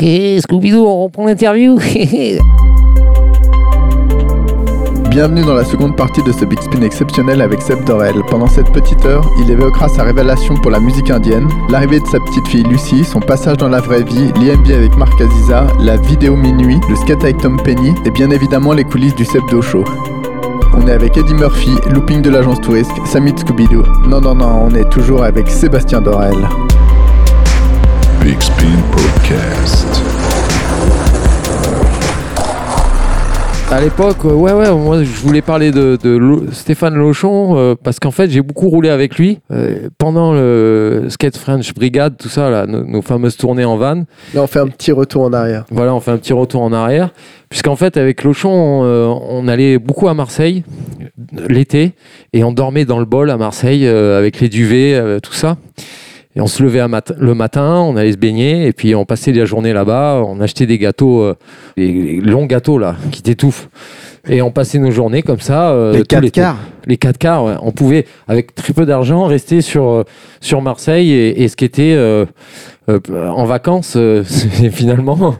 Ok, Scooby-Doo, on reprend l'interview. Bienvenue dans la seconde partie de ce Big Spin exceptionnel avec Seb Dorel. Pendant cette petite heure, il évoquera sa révélation pour la musique indienne, l'arrivée de sa petite fille Lucy, son passage dans la vraie vie, l'IMB avec Marc Aziza, la vidéo Minuit, le skate avec Tom Penny et bien évidemment les coulisses du Sebdo Show. On est avec Eddie Murphy, looping de l'agence touriste, Samit Scooby-Doo. Non, non, non, on est toujours avec Sébastien Dorel. Spin Podcast. À l'époque, euh, ouais, ouais, moi je voulais parler de, Stéphane Lochon euh, parce qu'en fait j'ai beaucoup roulé avec lui euh, pendant le Skate French Brigade, tout ça, là, nos, nos fameuses tournées en van. Là, on fait un petit retour en arrière. Voilà, on fait un petit retour en arrière. Puisqu'en fait, avec Lochon, on, euh, on allait beaucoup à Marseille l'été et on dormait dans le bol à Marseille euh, avec les duvets, euh, tout ça. Et on se levait mat- le matin, on allait se baigner et puis on passait la journée là-bas. On achetait des gâteaux, euh, les, les longs gâteaux là, qui t'étouffent. Et on passait nos journées comme ça. euh, Les tout 4 l'été. quarts. Les 4 quarts, ouais. On pouvait, avec très peu d'argent, rester sur, euh, sur Marseille et, et ce qui était euh, en vacances, finalement.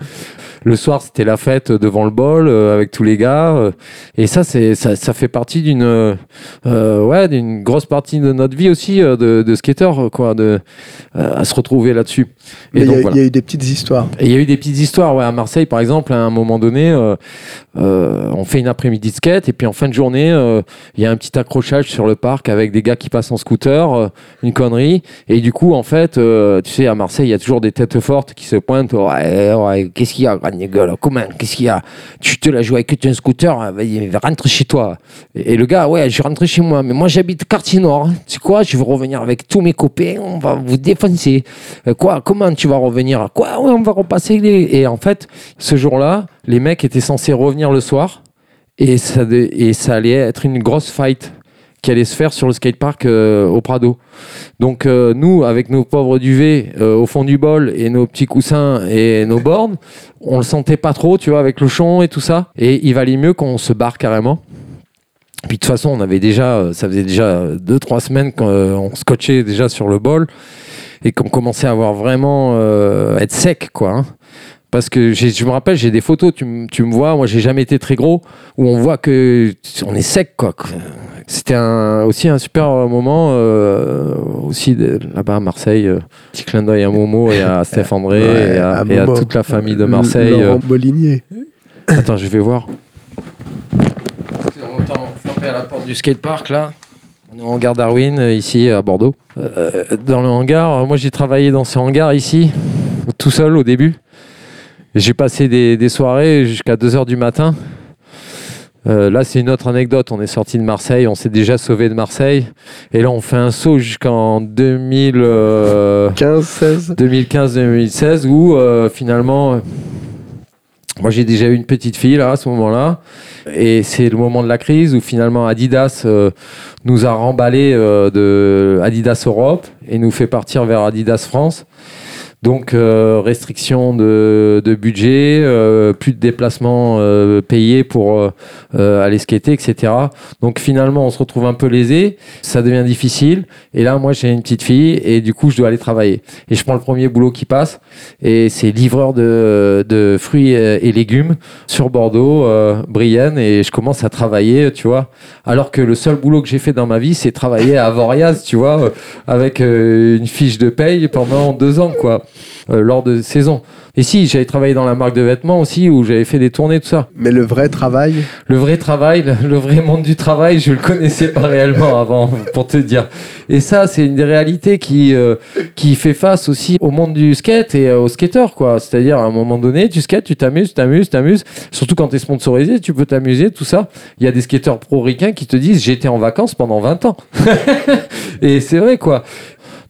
Le soir, c'était la fête devant le bol euh, avec tous les gars. euh, et ça, c'est ça, ça fait partie d'une euh, ouais, d'une grosse partie de notre vie aussi euh, de, de skater, quoi, de, euh, à se retrouver là-dessus. Il y, a- voilà. il y a eu des petites histoires. Il y a eu des petites histoires, ouais, à Marseille par exemple, à un moment donné, euh, on fait une après-midi de skate et puis en fin de journée, euh, il y a un petit accrochage sur le parc avec des gars qui passent en scooter, euh, une connerie. Et du coup, en fait, tu sais, à Marseille, il y a toujours des têtes fortes qui se pointent. Ouais, ouais, qu'est-ce qu'il y a, grande gueule Comment Qu'est-ce qu'il y a? Tu te la joues avec un scooter Vas-y, rentre chez toi. Et, le gars, ouais, je suis rentré chez moi, mais moi j'habite quartier nord. hein. Tu sais quoi Je vais revenir avec tous mes copains, on va vous défoncer. Quoi Comment tu vas revenir? Quoi Ouais, on va repasser les. Et en fait, ce jour-là, les mecs étaient censés revenir le soir et ça, et ça allait être une grosse fight qui allait se faire sur le skatepark euh, au Prado. Donc euh, nous, avec nos pauvres duvets euh, au fond du bol et nos petits coussins et nos bornes, on le sentait pas trop, tu vois, avec le chon et tout ça. Et il valait mieux qu'on se barre carrément. Puis de toute façon, on avait déjà, euh, ça faisait déjà deux trois semaines qu'on scotchait déjà sur le bol et qu'on commençait à avoir vraiment être sec, quoi. hein. Parce que je me rappelle, j'ai des photos, tu, me vois, moi j'ai jamais été très gros, où on voit que on est sec, quoi. C'était un, aussi un super moment, euh, aussi là-bas à Marseille. euh, petit clin d'œil à Momo et à Steph André Ouais, et, à, à et à Momo. toute la famille de Marseille. Laurent euh. Molinier. Attends, je vais voir. On entend frapper à la porte du skatepark là. On est en hangar Darwin, ici à Bordeaux. Euh, dans le hangar, moi j'ai travaillé dans ce hangar ici, tout seul au début. J'ai passé des, des soirées jusqu'à 2h du matin. Euh, là, c'est une autre anecdote. On est sorti de Marseille, on s'est déjà sauvé de Marseille. Et là, on fait un saut jusqu'en 2000. euh, 15, 16. 2015-2016 où euh, finalement, moi j'ai déjà eu une petite fille là à ce moment-là, et c'est le moment de la crise où finalement Adidas nous a remballé de Adidas Europe et nous fait partir vers Adidas France. Donc euh, restriction de, de budget, euh, plus de déplacements euh, payés pour euh, euh, aller skater, etc. Donc finalement on se retrouve un peu lésé, ça devient difficile. Et là moi j'ai une petite fille et du coup je dois aller travailler. Et je prends le premier boulot qui passe et c'est livreur de, de fruits et légumes sur Bordeaux, euh, Brienne, et je commence à travailler, tu vois. Alors que le seul boulot que j'ai fait dans ma vie, c'est travailler à Voriaz, tu vois, avec une fiche de paye pendant deux ans, quoi, euh, lors de saison. Et si, j'avais travaillé dans la marque de vêtements aussi, où j'avais fait des tournées, tout ça. Mais le vrai travail, Le vrai travail, le, le vrai monde du travail, je le connaissais pas réellement avant, pour te dire. Et ça, c'est une des réalités qui, euh, qui fait face aussi au monde du skate et euh, aux skateurs, quoi. C'est-à-dire, à un moment donné, tu skates, tu t'amuses, tu t'amuses, tu t'amuses. Surtout quand tu es sponsorisé, tu peux t'amuser, tout ça. Il y a des skateurs pro-ricains qui te disent, j'étais en vacances pendant 20 ans. et c'est vrai, quoi.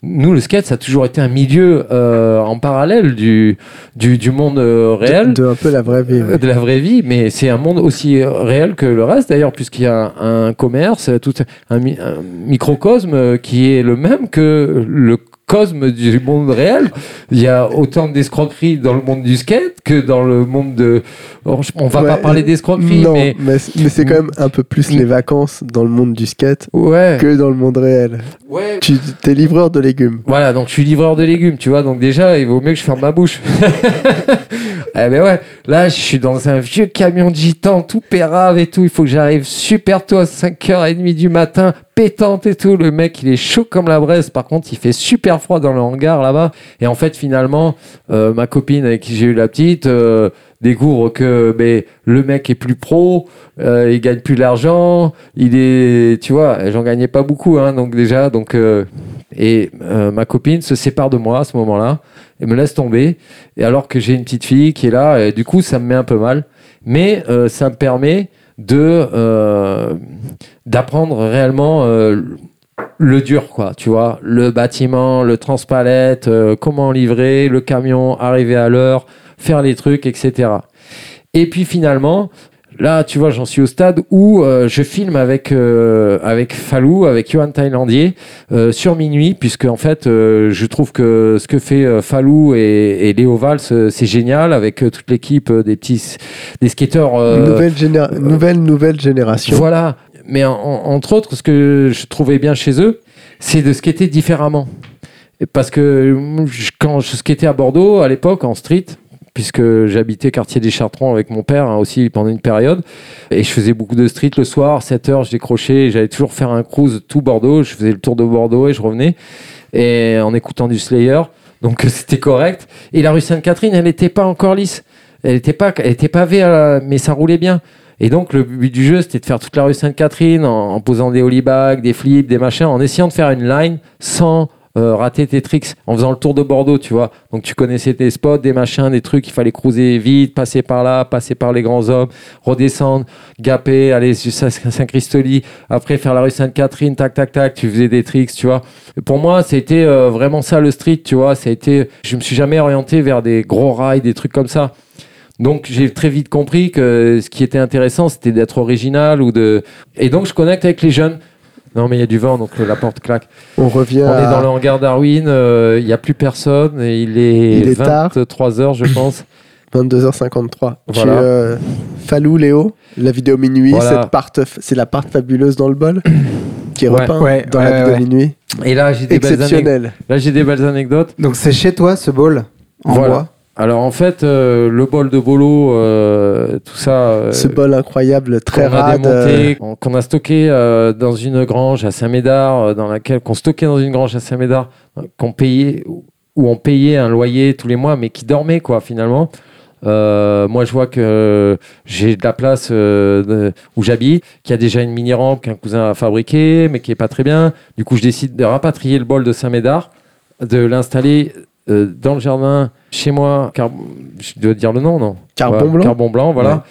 Nous, le skate, ça a toujours été un milieu euh, en parallèle du, du, du monde euh, réel de, de un peu la vraie vie. ouais. de la vraie vie, mais c'est un monde aussi réel que le reste d'ailleurs, puisqu'il y a un commerce, tout un, mi- un microcosme qui est le même que le microcosme du monde réel. Il y a autant d'escroqueries dans le monde du skate que dans le monde de. On on va pas parler d'escroquerie, mais. mais, mais c'est quand même un peu plus les vacances dans le monde du skate Ouais. que dans le monde réel. ouais. Tu es livreur de légumes. Voilà, donc je suis livreur de légumes, tu vois, donc déjà, il vaut mieux que je ferme ma bouche. eh ben ouais, là, je suis dans un vieux camion de gitan, tout pérave et tout, il faut que j'arrive super tôt à 5h30 du matin, pétante et tout, le mec, il est chaud comme la braise, par contre, il fait super froid dans le hangar là-bas, et en fait, finalement, euh, ma copine avec qui j'ai eu la petite... euh, découvre que ben, le mec est plus pro, euh, il gagne plus d'argent, il est, tu vois, j'en gagnais pas beaucoup, hein, donc déjà, donc et ma copine se sépare de moi à ce moment-là et me laisse tomber. Et alors que j'ai une petite fille qui est là, et du coup, ça me met un peu mal. Mais ça me permet de euh, d'apprendre réellement euh, le dur, quoi. Tu vois, le bâtiment, le transpalette, euh, comment livrer, le camion, arriver à l'heure, faire les trucs, etc. Et puis finalement, Là, tu vois, j'en suis au stade où euh, je filme avec euh, avec Falou, avec Johan Thaïlandier euh, sur minuit, puisque en fait, je trouve que ce que fait Falou et, et Léo Valls, c'est génial avec toute l'équipe des petits des skateurs. nouvelle, nouvelle, nouvelle génération. voilà. Mais en- en- entre autres, ce que je trouvais bien chez eux, c'est de skater différemment. Parce que quand je skatais à Bordeaux, à l'époque, en street, puisque j'habitais quartier des Chartrons avec mon père hein, aussi pendant une période, et je faisais beaucoup de street le soir, 7 heures, je décrochais, j'allais toujours faire un cruise tout Bordeaux, je faisais le tour de Bordeaux et je revenais, et en écoutant du Slayer, donc c'était correct. Et la rue Sainte-Catherine, elle n'était pas encore lisse, elle était pas, elle était pavée, la- mais ça roulait bien. Et donc, le but du jeu, c'était de faire toute la rue Sainte-Catherine en, posant des holybags, des flips, des machins, en essayant de faire une line sans euh, rater tes tricks, en faisant le tour de Bordeaux, tu vois. Donc, tu connaissais tes spots, des machins, des trucs, il fallait cruiser vite, passer par là, passer par les grands hommes, redescendre, gaper, aller sur Saint- Saint-Christoli, après faire la rue Sainte-Catherine, tac, tac, tac, tu faisais des tricks, tu vois. Pour moi, c'était euh, vraiment ça le street, tu vois. Ça a été, je me suis jamais orienté vers des gros rails, des trucs comme ça. Donc j'ai très vite compris que ce qui était intéressant, c'était d'être original ou de. Et donc je connecte avec les jeunes. Non mais il y a du vent, donc euh, la porte claque. On revient On est dans le hangar Darwin, euh, il n'y a plus personne et il est, Il est tard. 23 heures, je pense. 22h53. Tu, Voilà. euh, Falou, Léo, la vidéo minuit, Voilà. cette part, c'est la part fabuleuse dans le bol qui est Ouais. repeint Ouais, dans ouais, la vidéo ouais. minuit. Et là j'ai des belles anecdotes. Exceptionnel. Là j'ai des belles anecdotes. Donc c'est chez toi ce bol en Voilà. bois Alors en fait, euh, le bol de bolo, euh, tout ça. euh, Ce bol incroyable, très qu'on a rade. démonté, qu'on- a stocké dans une grange à Saint-Médard, dans laquelle qu'on stockait dans une grange à Saint-Médard, qu'on payait où on payait un loyer tous les mois, mais qui dormait quoi finalement. Euh, moi, je vois que j'ai de la place euh, de- où j'habite, qui a déjà une mini rampe qu'un cousin a fabriquée, mais qui est pas très bien. Du coup, je décide de rapatrier le bol de Saint-Médard, de l'installer euh, dans le jardin chez moi. Car je dois dire le nom, non Carbon blanc. Carbon blanc, voilà.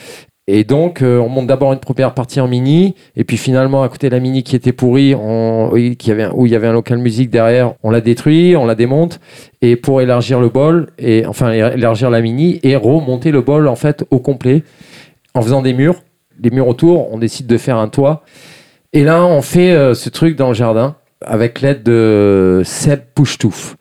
Et donc, euh, on monte d'abord une première partie en mini, et puis finalement, à côté de la mini qui était pourrie, on, oui, qui avait un- où il y avait un local musique derrière, on la détruit, on la démonte, et pour élargir le bol, et enfin élargir la mini, et remonter le bol en fait au complet, en faisant des murs, des murs autour, on décide de faire un toit. Et là, on fait euh, ce truc dans le jardin, avec l'aide de Seb Pouchetouf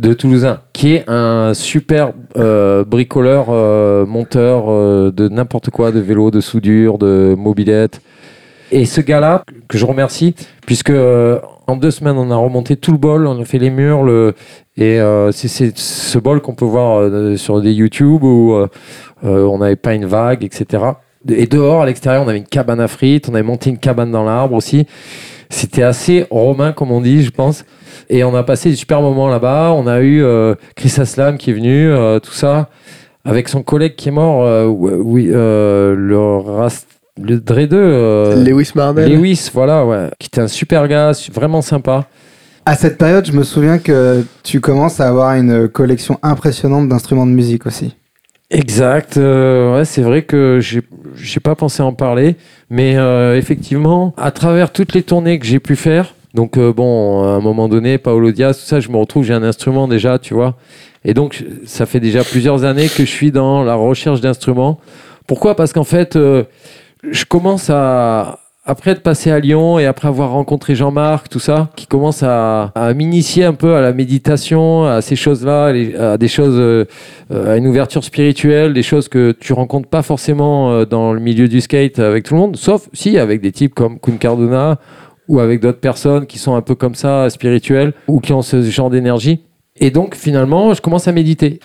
de Toulousain, qui est un super euh, bricoleur, euh, monteur euh, de n'importe quoi, de vélo, de soudure, de mobilette. Et ce gars-là, que je remercie, puisque en deux semaines, on a remonté tout le bol, on a fait les murs, le... et c'est ce bol qu'on peut voir sur des YouTube où on n'avait pas une vague, etc. Et dehors, à l'extérieur, on avait une cabane à frites, on avait monté une cabane dans l'arbre aussi. C'était assez romain, comme on dit, je pense. Et on a passé des super moments là-bas. On a eu euh, Chris Aslam qui est venu, euh, tout ça, avec son collègue qui est mort, euh, oui, le, Rast- le Dre 2. euh, Lewis Marnell. Lewis, voilà, ouais, qui était un super gars, vraiment sympa. À cette période, je me souviens que tu commences à avoir une collection impressionnante d'instruments de musique aussi. Exact. euh, ouais, c'est vrai que j'ai j'ai pas pensé en parler, mais euh, effectivement, à travers toutes les tournées que j'ai pu faire, donc euh, bon, à un moment donné, Paolo Diaz, tout ça, je me retrouve, j'ai un instrument déjà, tu vois, et donc ça fait déjà plusieurs années que je suis dans la recherche d'instruments. Pourquoi? Parce qu'en fait, euh, je commence à, après être passé à Lyon et après avoir rencontré Jean-Marc, tout ça, qui commence à, m'initier un peu à la méditation, à ces choses-là, à des choses, euh, euh, à une ouverture spirituelle, des choses que tu rencontres pas forcément euh, dans le milieu du skate avec tout le monde, sauf si avec des types comme Kun Cardona ou avec d'autres personnes qui sont un peu comme ça, spirituelles, ou qui ont ce genre d'énergie. Et donc, finalement, je commence à méditer.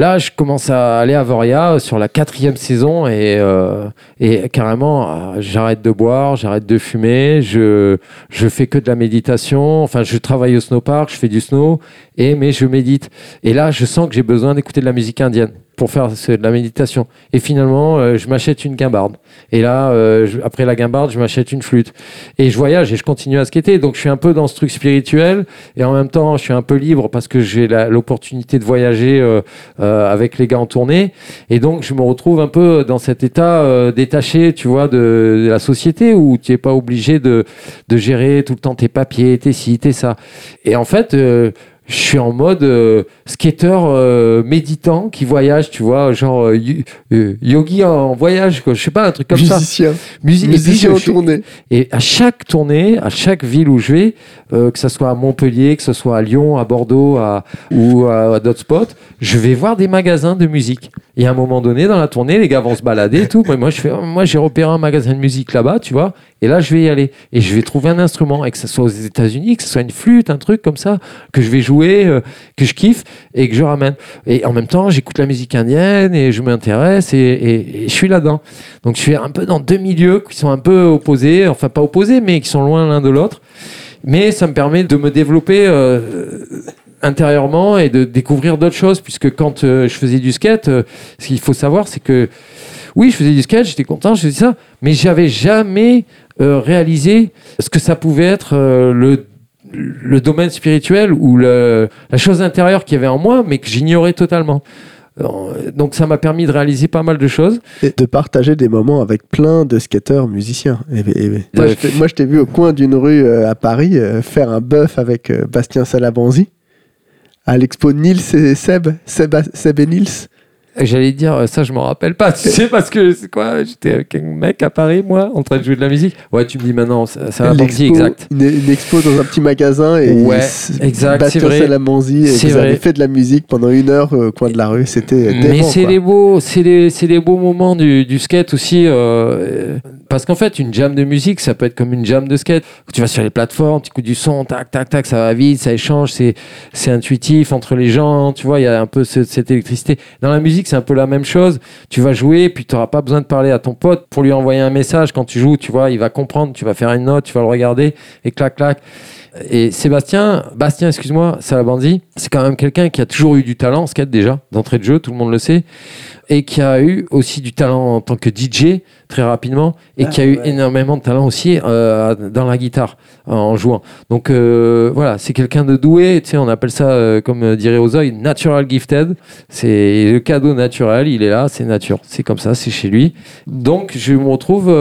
Là, je commence à aller à Voria sur la quatrième saison et, euh, et carrément, euh, j'arrête de boire, j'arrête de fumer, je, je fais que de la méditation. Enfin, je travaille au snowpark, je fais du snow, et, mais je médite. Et là, je sens que j'ai besoin d'écouter de la musique indienne pour faire de la méditation. Et finalement, euh, je m'achète une guimbarde. Et là, euh, après la guimbarde, je m'achète une flûte. Et je voyage et je continue à skater. Donc, je suis un peu dans ce truc spirituel. Et en même temps, je suis un peu libre parce que j'ai l'opportunité de voyager euh, avec les gars en tournée. Et donc, je me retrouve un peu dans cet état détaché, tu vois, de, la société où tu n'es pas obligé de, de gérer tout le temps tes papiers, tes ci, tes ça. Et en fait, je suis en mode euh, skater euh, méditant qui voyage, tu vois, genre euh, euh, yogi en voyage, quoi. Je sais pas, un truc comme ça. Musicien. Musi- puis, Musicien je- en tournée. et à chaque tournée, à chaque ville où je vais, que ce soit à Montpellier, que ce soit à Lyon, à Bordeaux à, ou à, à d'autres spots, je vais voir des magasins de musique. Et à un moment donné, dans la tournée, les gars vont se balader et tout. Mais moi, je fais, moi, j'ai repéré un magasin de musique là-bas, tu vois. Et là, je vais y aller. Et je vais trouver un instrument, et que ce soit aux États-Unis, que ce soit une flûte, un truc comme ça, que je vais jouer, euh, que je kiffe et que je ramène. Et en même temps, j'écoute la musique indienne et je m'intéresse et, je suis là-dedans. Donc, je suis un peu dans deux milieux qui sont un peu opposés, enfin pas opposés, mais qui sont loin l'un de l'autre. Mais ça me permet de me développer euh, intérieurement et de découvrir d'autres choses, puisque quand euh, je faisais du skate, ce qu'il faut savoir, c'est que oui, je faisais du skate, j'étais content, je faisais ça, mais j'avais jamais réalisé ce que ça pouvait être le le domaine spirituel ou le- la chose intérieure qu'il y avait en moi, mais que j'ignorais totalement. Euh, Donc ça m'a permis de réaliser pas mal de choses. Et de partager des moments avec plein de skateurs musiciens. Et- et- et- moi, je t'ai- moi, je t'ai vu au coin d'une rue euh, à Paris euh, faire un bœuf avec euh, Bastien Salabanzi à l'expo Nils et Seb, Seb, Seb et Nils. J'allais dire, euh, ça je m'en rappelle pas, tu sais, parce que c'est quoi J'étais avec un mec à Paris, moi, en train de jouer de la musique. Ouais, tu me dis maintenant, ça, ça va exact. Une, une expo dans un petit magasin et Ouais, exact, c'est vrai. Salamanzi et C'est vous avez vrai. fait de la musique pendant une heure euh, au coin de la rue. C'était Mais c'est les beaux, c'est les, c'est les beaux moments du, du skate aussi, euh, parce qu'en fait, une jam de musique, ça peut être comme une jam de skate. Tu vas sur les plateformes, tu écoutes du son, tac, tac, tac, ça va vite, ça échange, c'est, c'est intuitif entre les gens, tu vois, il y a un peu ce- cette électricité. Dans la musique, c'est un peu la même chose. Tu vas jouer, puis tu n'auras pas besoin de parler à ton pote pour lui envoyer un message quand tu joues, tu vois, il va comprendre, tu vas faire une note, tu vas le regarder, et clac, clac. Et Sébastien, Bastien, excuse-moi, Salabandi, c'est quand même quelqu'un qui a toujours eu du talent en skate déjà, d'entrée de jeu, tout le monde le sait, et qui a eu aussi du talent en tant que DJ très rapidement, et qui a eu énormément de talent aussi euh, dans la guitare en jouant. Donc euh, voilà, c'est quelqu'un de doué, tu sais, on appelle ça, euh, comme dirait Ozoï, natural gifted. C'est le cadeau naturel, il est là, c'est nature, c'est comme ça, c'est chez lui. Donc je me retrouve,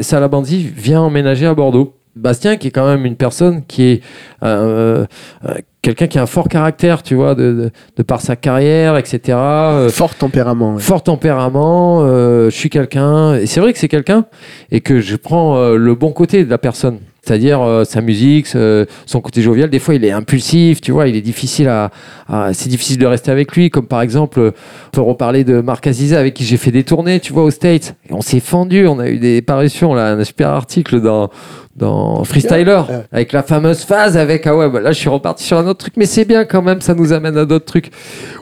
Salabandi vient emménager à Bordeaux. Bastien, qui est quand même une personne qui est euh, euh, quelqu'un qui a un fort caractère, tu vois, de, de, de par sa carrière, etc. euh, Fort tempérament. ouais. fort tempérament, je suis quelqu'un, et c'est vrai que c'est quelqu'un, et que je prends le bon côté de la personne. C'est-à-dire sa musique, son côté jovial. Des fois, il est impulsif, tu vois, il est difficile à. à- c'est difficile de rester avec lui. Comme par exemple, on peut reparler de Marc Aziza avec qui j'ai fait des tournées, tu vois, aux States. Et on s'est fendu, on a eu des parutions, là, un super article dans, dans Freestyler, Ouais. avec la fameuse phase avec. Ah ouais, bah là, je suis reparti sur un autre truc, mais c'est bien quand même, ça nous amène à d'autres trucs.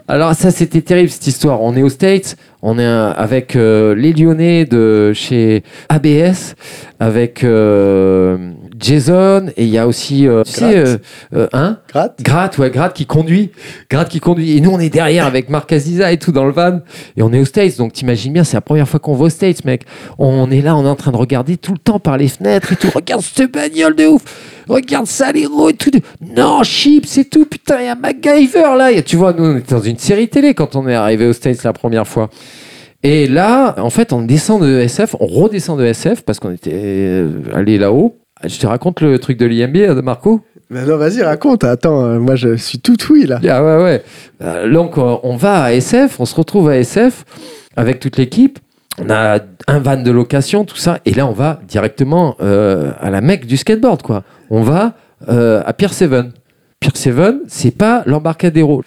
Alors, ça, c'était terrible cette histoire. On est aux States, on est avec euh, les Lyonnais de chez ABS, avec euh, Jason, et il y a aussi, euh, tu sais, euh, hein? Gratte Gratte, ouais, Gratte qui conduit. Gratte qui conduit. Et nous, on est derrière avec Marc Aziza et tout dans le van. Et on est aux States. Donc, t'imagines bien, c'est la première fois qu'on va aux States, mec. On est là, on est en train de regarder tout le temps par les fenêtres et tout. Regarde cette bagnole de ouf. Regarde ça, les roues et tout. Non, chips et tout. Putain, il y a MacGyver là. Tu vois, nous, on était dans une série télé quand on est arrivé aux States la première fois. Et là, en fait, on descend de SF, on redescend de SF parce qu'on était euh, allé là-haut. Je te raconte le truc de l'IMB, de Marco Mais non, vas-y, raconte. Attends, euh, moi, je suis tout oui, là. ah ouais, ouais. Euh, donc, euh, on va à SF, on se retrouve à SF avec toute l'équipe. On a un van de location, tout ça. Et là, on va directement euh, à la mecque du skateboard, quoi. On va euh, à Pier 7. Pier 7, c'est pas l'embarcadero.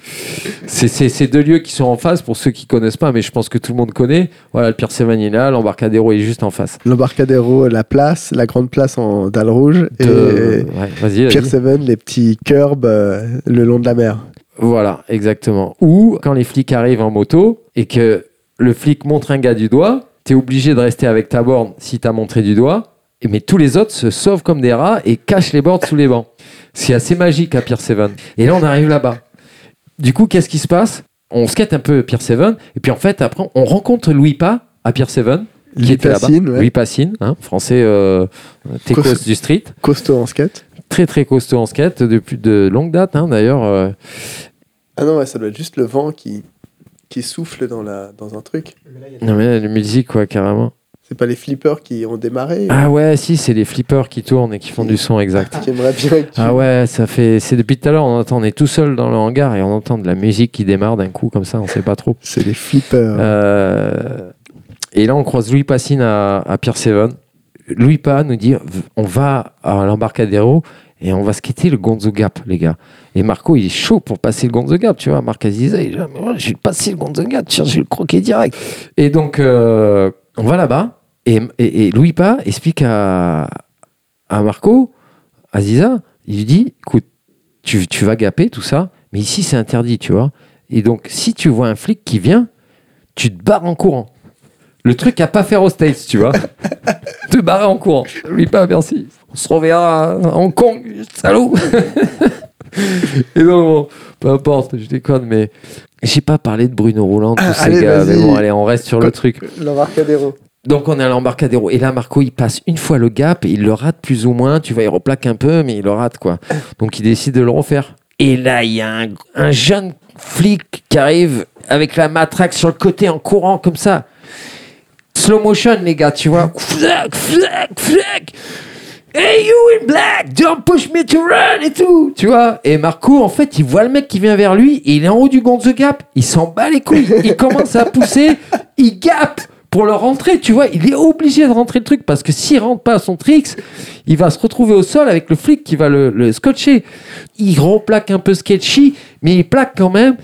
C'est ces deux lieux qui sont en face, pour ceux qui connaissent pas, mais je pense que tout le monde connaît. Voilà, le Pier 7 il est là, l'embarcadero est juste en face. L'embarcadero, la place, la grande place en dalle rouge et ouais, Pier vas-y. 7, les petits curbs euh, le long de la mer. Voilà, exactement. Ou quand les flics arrivent en moto et que le flic montre un gars du doigt, t'es obligé de rester avec ta borne si t'as montré du doigt, mais tous les autres se sauvent comme des rats et cachent les bords sous les bancs. C'est assez magique à Pier 7. Et là, on arrive là-bas. Du coup, qu'est-ce qui se passe? On skate un peu Pier 7, et puis en fait, après, on rencontre Louis Pa à Pier 7, qui Louis était là-bas. Passine, ouais. Louis Passine, hein, français euh, techos du street Costaud en skate. très très costaud en skate depuis de longue date hein, d'ailleurs. euh, Ah non, ouais, ça doit être juste le vent qui, qui souffle dans, la, dans un truc. non mais la musique quoi carrément. C'est pas les flippers qui ont démarré Ah ouais si c'est les flippers qui tournent et qui font du son exact. qui aimeraient bien que tu- Ah ouais ça fait c'est depuis tout à l'heure on entend on est tout seul dans le hangar et on entend de la musique qui démarre d'un coup comme ça on sait pas trop. C'est les flippers. Euh, et là on croise Louis Passine à, à Pier 7. Louis Pa nous dit on va à l'embarcadero et on va skater le Gonzo Gap les gars. Et Marco il est chaud pour passer le Gonzo Gap tu vois. Marc Aziza il dit Mais ouais, je vais passer le Gonzo Gap tiens je vais le croquer direct. Et donc euh, on va là-bas et, et, et Louis Pa explique à, à Marco Aziza il lui dit écoute tu, tu vas gaper tout ça mais ici c'est interdit tu vois. Et donc si tu vois un flic qui vient tu te barres en courant. Le truc à pas faire aux States, tu vois. te barrer en courant. Lui pas, merci. On se reverra à Hong Kong, salaud. Et donc, bon, peu importe, je déconne, mais j'ai pas parlé de Bruno Roland, tous Ah, ces allez, gars. Mais bon, allez, on reste sur le truc. L'embarcadero. Donc on est à l'embarcadero. Et là, Marco, il passe une fois le gap il le rate plus ou moins. Tu vois, il replaque un peu, mais il le rate, quoi. Donc il décide de le refaire. Et là, il y a un, un jeune flic qui arrive avec la matraque sur le côté en courant comme ça. Slow motion, les gars, tu vois. Flac, flac, flac. Hey, you in black, don't push me to run et tout, tu vois? Et Marco, en fait, il voit le mec qui vient vers lui et il est en haut du Gonzo Gap. Il s'en bat les couilles. Il commence à pousser, il gape pour le rentrer, tu vois? Il est obligé de rentrer le truc parce que s'il rentre pas à son tricks, il va se retrouver au sol avec le flic qui va le, le scotcher. Il replaque un peu sketchy, mais il plaque quand même.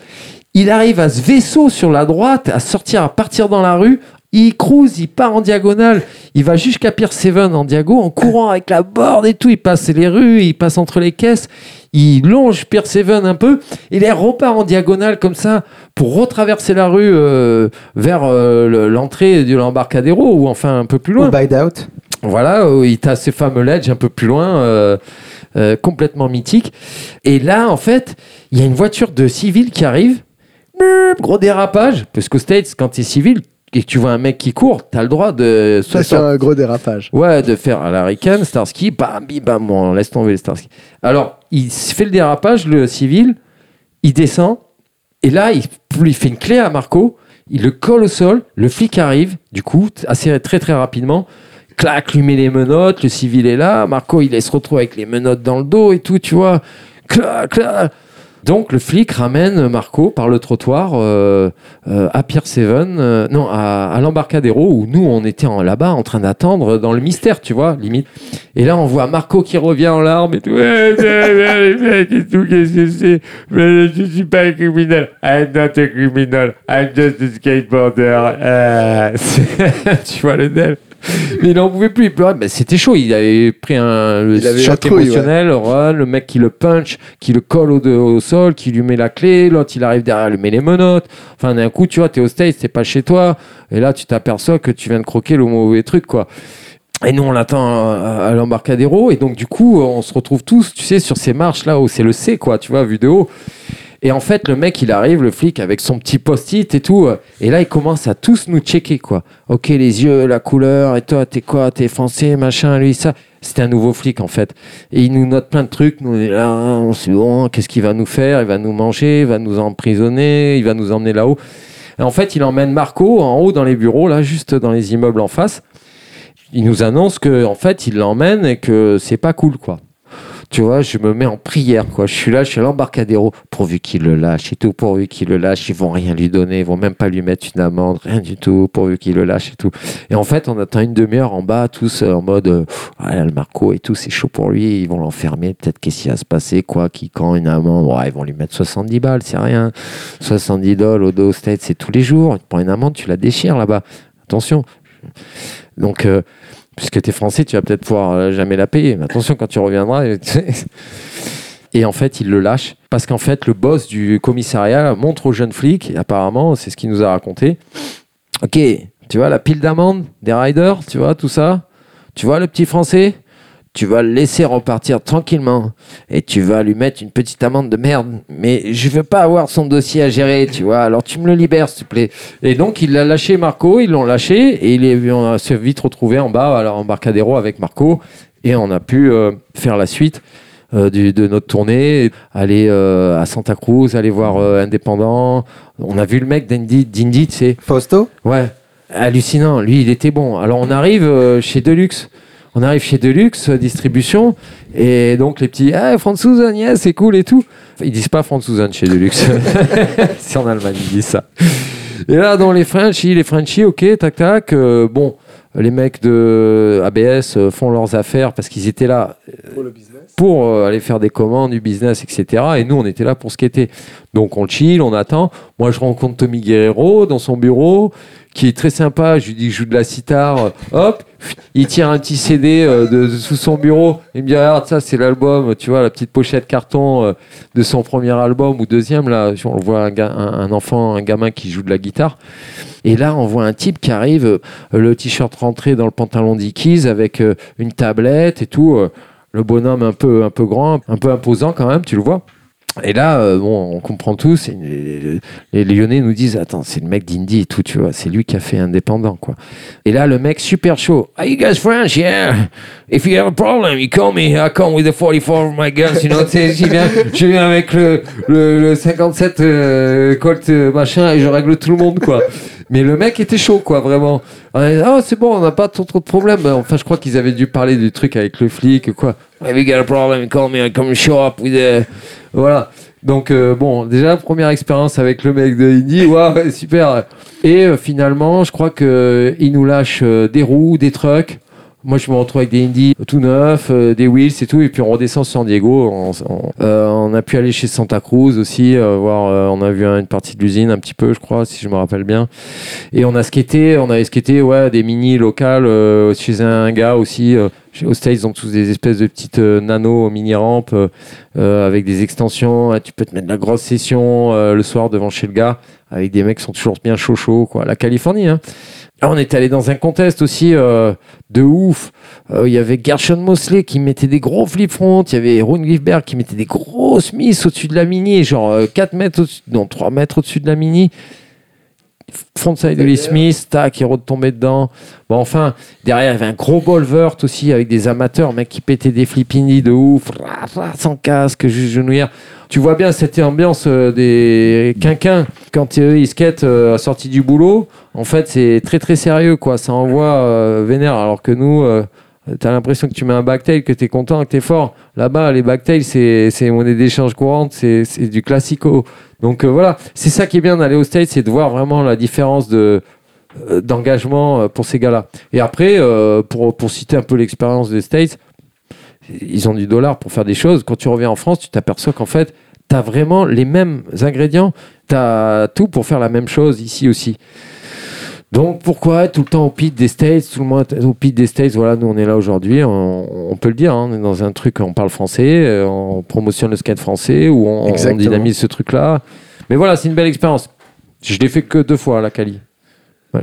Il arrive à ce vaisseau sur la droite, à sortir, à partir dans la rue. Il cruise, il part en diagonale. Il va jusqu'à Pier 7 en diago, en courant avec la board et tout. Il passe les rues, il passe entre les caisses. Il longe Pier 7 un peu. Et il repart en diagonale comme ça pour retraverser la rue euh, vers euh, le- l'entrée de l'embarcadero ou enfin un peu plus loin. Ou Bide Out. Voilà, où il t'a ces fameux ledges un peu plus loin, euh, complètement mythiques. Et là, en fait, il y a une voiture de civil qui arrive. Gros dérapage, parce qu'aux States, quand tu es civil et que tu vois un mec qui court, tu as le droit de Ça soit fait un gros dérapage. Ouais, de faire à l'American, Starsky, bam, bim, bam, bon, laisse tomber les Starsky. Alors, il fait le dérapage, le civil, il descend, et là, il, il fait une clé à Marco, il le colle au sol, le flic arrive, du coup, assez très très rapidement, clac, lui met les menottes, le civil est là, Marco, il se retrouve avec les menottes dans le dos et tout, tu vois, clac, clac. Donc le flic ramène Marco par le trottoir euh, euh, à Pier 7, euh, non, à, à l'embarcadero où nous on était là-bas en train d'attendre dans le mystère, tu vois, limite. Et là on voit Marco qui revient en larmes et tout. Qu'est-ce que c'est? Je suis pas un criminel. I'm not a criminal. I'm just a skateboarder. Tu vois le Del. Mais il n'en pouvait plus, il pleurait. Ben, c'était chaud, il avait pris un le Il avait choc trouille, émotionnel, le mec qui le punch, qui le colle au, au sol, qui lui met la clé, l'autre il arrive derrière, lui met les menottes. Enfin, d'un coup, tu vois, t'es au States, t'es pas chez toi, et là tu t'aperçois que tu viens de croquer le mauvais truc, quoi. Et nous, on l'attend à, à l'embarcadero, et donc du coup, on se retrouve tous, tu sais, sur ces marches là où c'est le C, quoi, tu vois, vu de haut. Et en fait, le mec, il arrive, le flic, avec son petit post-it et tout. euh, Et là, il commence à tous nous checker, quoi. Ok, les yeux, la couleur, et toi, t'es quoi? T'es foncé, machin, lui, ça. C'était un nouveau flic, en fait. Et il nous note plein de trucs. Nous, on là, on qu'est-ce qu'il va nous faire? Il va nous manger, il va nous emprisonner, il va nous emmener là-haut. En fait, il emmène Marco en haut dans les bureaux, là, juste dans les immeubles en face. Il nous annonce que, en fait, il l'emmène et que c'est pas cool, quoi. Tu vois, je me mets en prière, quoi. Je suis là, je suis à l'embarcadero, pourvu qu'il le lâche et tout, pourvu qu'il le lâche, ils vont rien lui donner, ils vont même pas lui mettre une amende, rien du tout, pourvu qu'il le lâche et tout. Et en fait, on attend une demi-heure en bas, tous euh, en mode, euh, le Marco et tout, c'est chaud pour lui, ils vont l'enfermer, peut-être qu'est-ce qui va se passer, quoi, qui, quand une amende, ouais, ils vont lui mettre 70 balles, c'est rien. 70 dollars au dos State, c'est tous les jours. Tu prends une amende, tu la déchires là-bas. Attention. Donc, euh, puisque tu es français, tu vas peut-être pouvoir euh, jamais la payer. Mais attention, quand tu reviendras. Et en fait, il le lâche. Parce qu'en fait, le boss du commissariat montre aux jeunes flics, et apparemment, c'est ce qu'il nous a raconté. Ok, tu vois la pile d'amendes des riders, tu vois tout ça? Tu vois le petit français? Tu vas le laisser repartir tranquillement et tu vas lui mettre une petite amende de merde. Mais je veux pas avoir son dossier à gérer, tu vois. Alors tu me le libères, s'il te plaît. Et donc il l'a lâché Marco, ils l'ont lâché et il est, on s'est vite retrouvé en bas à l'embarcadero avec Marco et on a pu euh, faire la suite. euh, du- de notre tournée, aller euh, à Santa Cruz, aller voir Indépendant. On a vu le mec d'Indy, tu sais, Fausto? Ouais, hallucinant. Lui, il était bon. Alors, on arrive chez Deluxe. On arrive chez Deluxe Distribution. Et donc, les petits, ah, Franzosen, yes, c'est cool et tout. Ils disent pas Franzosen chez Deluxe. c'est en Allemagne, ils disent ça. Et là, dans les Frenchies, les Frenchies, ok, tac, tac. euh, bon, les mecs de ABS euh, font leurs affaires parce qu'ils étaient là pour euh, aller faire des commandes, du business, etc. Et nous, on était là pour skater. Donc on chill, on attend. Moi, je rencontre Tommy Guerrero dans son bureau, qui est très sympa. Je lui dis je joue de la sitar. Euh, Hop, il tire un petit CD euh, de, sous son bureau. Il me dit, regarde, ça, c'est l'album, tu vois, la petite pochette carton euh, de son premier album ou deuxième. Là, on voit un, enfant, un gamin qui joue de la guitare. Et là, on voit un type qui arrive, le t-shirt rentré dans le pantalon Dickies avec une tablette et tout. le bonhomme un peu, un peu grand, un peu imposant quand même, tu le vois. Et là, euh, bon, on comprend tous. les, Lyonnais nous disent Attends, c'est le mec d'Indy et tout, tu vois. C'est lui qui a fait Indépendant, quoi. Et là, le mec super chaud. Are you guys French? Yeah. If you have a problem, you call me. I come with the 44 of my guns. You know, j'y viens, je viens avec le 57 euh, Colt euh, machin et je règle tout le monde, quoi. Mais le mec était chaud, quoi, vraiment. Ah, c'est bon, on n'a pas trop, trop de problèmes. Enfin, je crois qu'ils avaient dû parler du truc avec le flic, quoi. If you got a problem, call me. I come show up with a... Voilà. Donc, euh, bon, déjà, première expérience avec le mec de Indy. Waouh, super. Et euh, finalement, je crois qu'il nous lâche euh, des roues, des trucks. Moi, je me retrouve avec des Indy tout neufs, euh, des wheels et tout. Et puis, on redescend San Diego. On, euh, on a pu aller chez Santa Cruz aussi, euh, voir. euh, on a vu une partie de l'usine un petit peu, je crois, si je me rappelle bien. Et on a skaté, on avait skaté, ouais, des mini locales euh, chez un gars aussi. aux States, ils ont tous des espèces de petites nano mini rampes euh, avec des extensions. Tu peux te mettre la grosse session euh, le soir devant chez le gars avec des mecs qui sont toujours bien chaud chaud quoi. La Californie, hein. Là, on est allé dans un contest aussi euh, de ouf. Euh, Il y avait Gershon Mosley qui mettait des gros flip front. Il y avait Rune Gifberg qui mettait des grosses miss au-dessus de la mini, genre euh, 4 mètres au-dessus, non, 3 mètres au-dessus de la mini. Frontside Lee Smith, tac, il retombait dedans. Bon, enfin, derrière, il y avait un gros bolvert aussi avec des amateurs, mec qui pétaient des flippini de ouf, sans casque, juste genouillère. Tu vois bien cette ambiance euh, des quinquins quand ils skatent à sortie du boulot. En fait, c'est très très sérieux, quoi. Ça envoie euh, vénère, alors que nous, euh, t'as l'impression que tu mets un backtail, que t'es content, que t'es fort. Là-bas, les backtails, c'est monnaie d'échange courante, c'est du classico. Donc euh, voilà, c'est ça qui est bien d'aller au States, c'est de voir vraiment la différence de euh, d'engagement euh, pour ces gars-là. Et après, pour, pour citer un peu l'expérience des States, ils ont du dollar pour faire des choses. Quand tu reviens en France, tu t'aperçois qu'en fait, tu as vraiment les mêmes ingrédients, tu as tout pour faire la même chose ici aussi. Donc pourquoi tout le temps au pit des States, tout le monde au pit des States, voilà, nous on est là aujourd'hui, on, on peut le dire, hein, on est dans un truc, on parle français, euh, on promotionne le skate français, ou on, dynamise ce truc-là. Mais voilà, c'est une belle expérience. Je l'ai fait que deux fois à la Cali.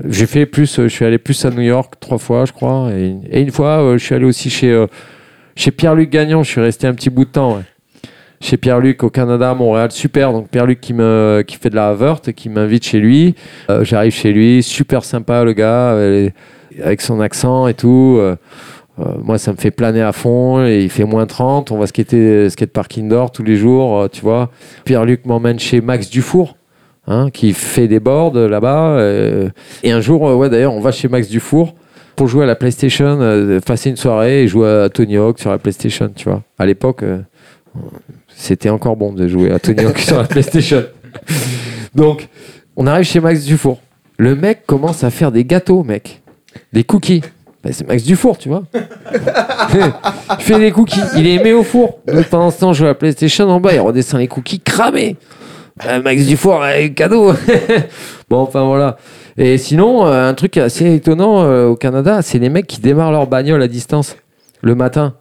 J'ai fait plus, euh, je suis allé plus à New York trois fois, je crois, et, et une fois, euh, je suis allé aussi chez, chez Pierre-Luc Gagnon, je suis resté un petit bout de temps. ouais. Chez Pierre-Luc au Canada, à Montréal, super. Donc Pierre-Luc qui, me, qui fait de la Havert, qui m'invite chez lui. Euh, J'arrive chez lui, super sympa le gars, euh, avec son accent et tout. Euh, moi, ça me fait planer à fond. Et il fait moins 30. On va skater skatepark indoor tous les jours, tu vois. Pierre-Luc m'emmène chez Max Dufour. Hein, qui fait des boards là-bas. et un jour, ouais, d'ailleurs, on va chez Max Dufour. pour jouer à la PlayStation, passer une soirée et jouer à Tony Hawk sur la PlayStation, tu vois. À l'époque, c'était encore bon de jouer à Tony Hawk sur la PlayStation. Donc, on arrive chez Max Dufour. Le mec commence à faire des gâteaux, mec. Des cookies. Ben, c'est Max Dufour, tu vois. il fait des cookies. Il est aimé au four. Donc, pendant ce temps, je joue à la PlayStation en bas. Il redescend les cookies cramés. Ben, Max Dufour, euh, cadeau. bon, enfin voilà. Et sinon, euh, un truc assez étonnant euh, au Canada, c'est les mecs qui démarrent leur bagnole à distance le matin.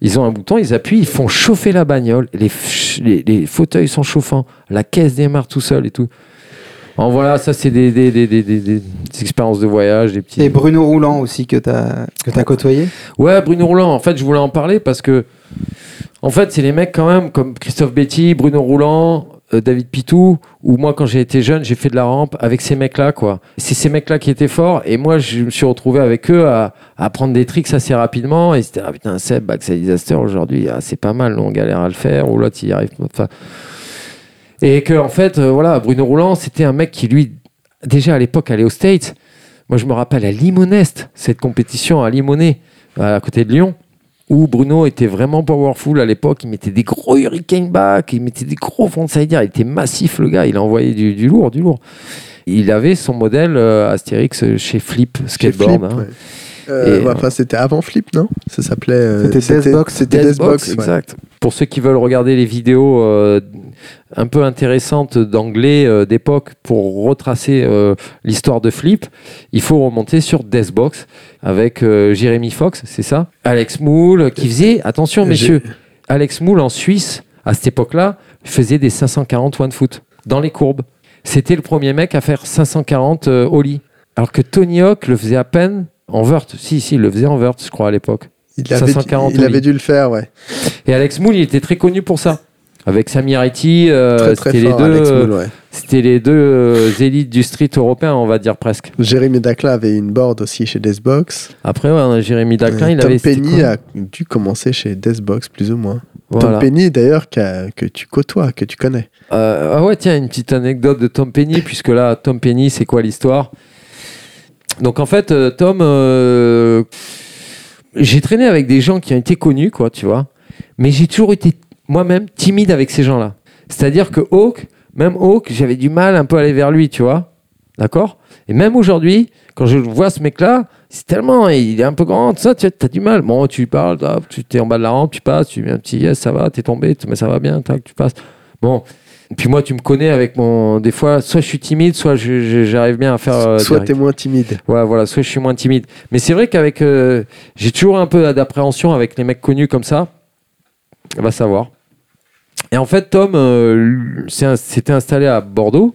Ils ont un bouton, ils appuient, ils font chauffer la bagnole. Les, f- les, les fauteuils sont chauffants. La caisse démarre tout seul et tout. En voilà, ça c'est des, des, des, des, des- des expériences de voyage, des petits. Et Bruno Roulant aussi que tu as, que as côtoyé? Ouais, Bruno Roulant, en fait, je voulais en parler parce que, en fait, c'est les mecs quand même comme Christophe Betty, Bruno Roulant, euh, David Pitou, ou moi, quand j'ai été jeune, j'ai fait de la rampe avec ces mecs-là, quoi. C'est ces mecs-là qui étaient forts, et moi, je me suis retrouvé avec eux à, prendre des tricks assez rapidement, et c'était, ah putain, Seb, Backside Disaster, aujourd'hui, ah, c'est pas mal, on galère à le faire, ou l'autre, il y arrive. Enfin. Et que, en fait, euh, voilà, Bruno Roulant, c'était un mec qui, lui, déjà à l'époque, allait aux States. Moi, je me rappelle à Limonest, cette compétition à Limonest, à côté de Lyon, où Bruno était vraiment powerful à l'époque. Il mettait des gros hurricane back, il mettait des gros frontside air. Il était massif, le gars. Il envoyait du, du lourd, du lourd. Il avait son modèle euh, Astérix chez Flip Chez Skateboard. Flip, hein. ouais. Euh, ouais, enfin, c'était avant Flip, non? Ça s'appelait. euh, C'était Deathbox. C'était Deathbox, ouais. exact. Pour ceux qui veulent regarder les vidéos euh, un peu intéressantes d'anglais euh, d'époque pour retracer euh, l'histoire de Flip, il faut remonter sur Deathbox avec euh, Jérémy Fox, c'est ça? Alex Moule qui faisait, attention messieurs, Alex Moule en Suisse, à cette époque-là, faisait des 540 one foot dans les courbes. C'était le premier mec à faire 540 euh, ollie. Alors que Tony Hawk le faisait à peine en vert. Si, si, il le faisait en vert, je crois, à l'époque. Il avait, 540 il avait dû le faire, ouais. Et Alex Moule, il était très connu pour ça. Avec Samir Eti, euh, Très très c'était les euh, ouais. c'était les deux euh, élites du street européen, on va dire presque. Jérémy Daclin avait une board aussi chez Deathbox. Après, ouais, Jérémy Daclin, Euh, il Tom avait. c'était Penny a dû commencer chez Deathbox, plus ou moins. Voilà. Tom Penny, d'ailleurs, que tu côtoies, que tu connais. Euh, ah ouais, tiens, une petite anecdote de Tom Penny, puisque là, Tom Penny, c'est quoi l'histoire? Donc en fait, euh, Tom, euh, j'ai traîné avec des gens qui ont été connus, quoi, tu vois, mais j'ai toujours été moi-même timide avec ces gens-là. C'est-à-dire que Hawk, même Hawk, j'avais du mal un peu à aller vers lui, tu vois, d'accord? Et même aujourd'hui, quand je vois ce mec-là, c'est tellement, il est un peu grand, ça, tu as du mal. Bon, tu parles, tu es en bas de la rampe, tu passes, tu mets un petit yes, ça va, t'es tombé, mais ça va bien, tac, tu passes. Bon, et puis moi, tu me connais avec mon. Des fois, soit je suis timide, soit j'arrive bien à faire. euh, Soit t'es moins timide. Ouais, voilà, soit je suis moins timide. Mais c'est vrai qu'avec. euh, j'ai toujours un peu d'appréhension avec les mecs connus comme ça. On va savoir. Et en fait, Tom euh, s'était installé à Bordeaux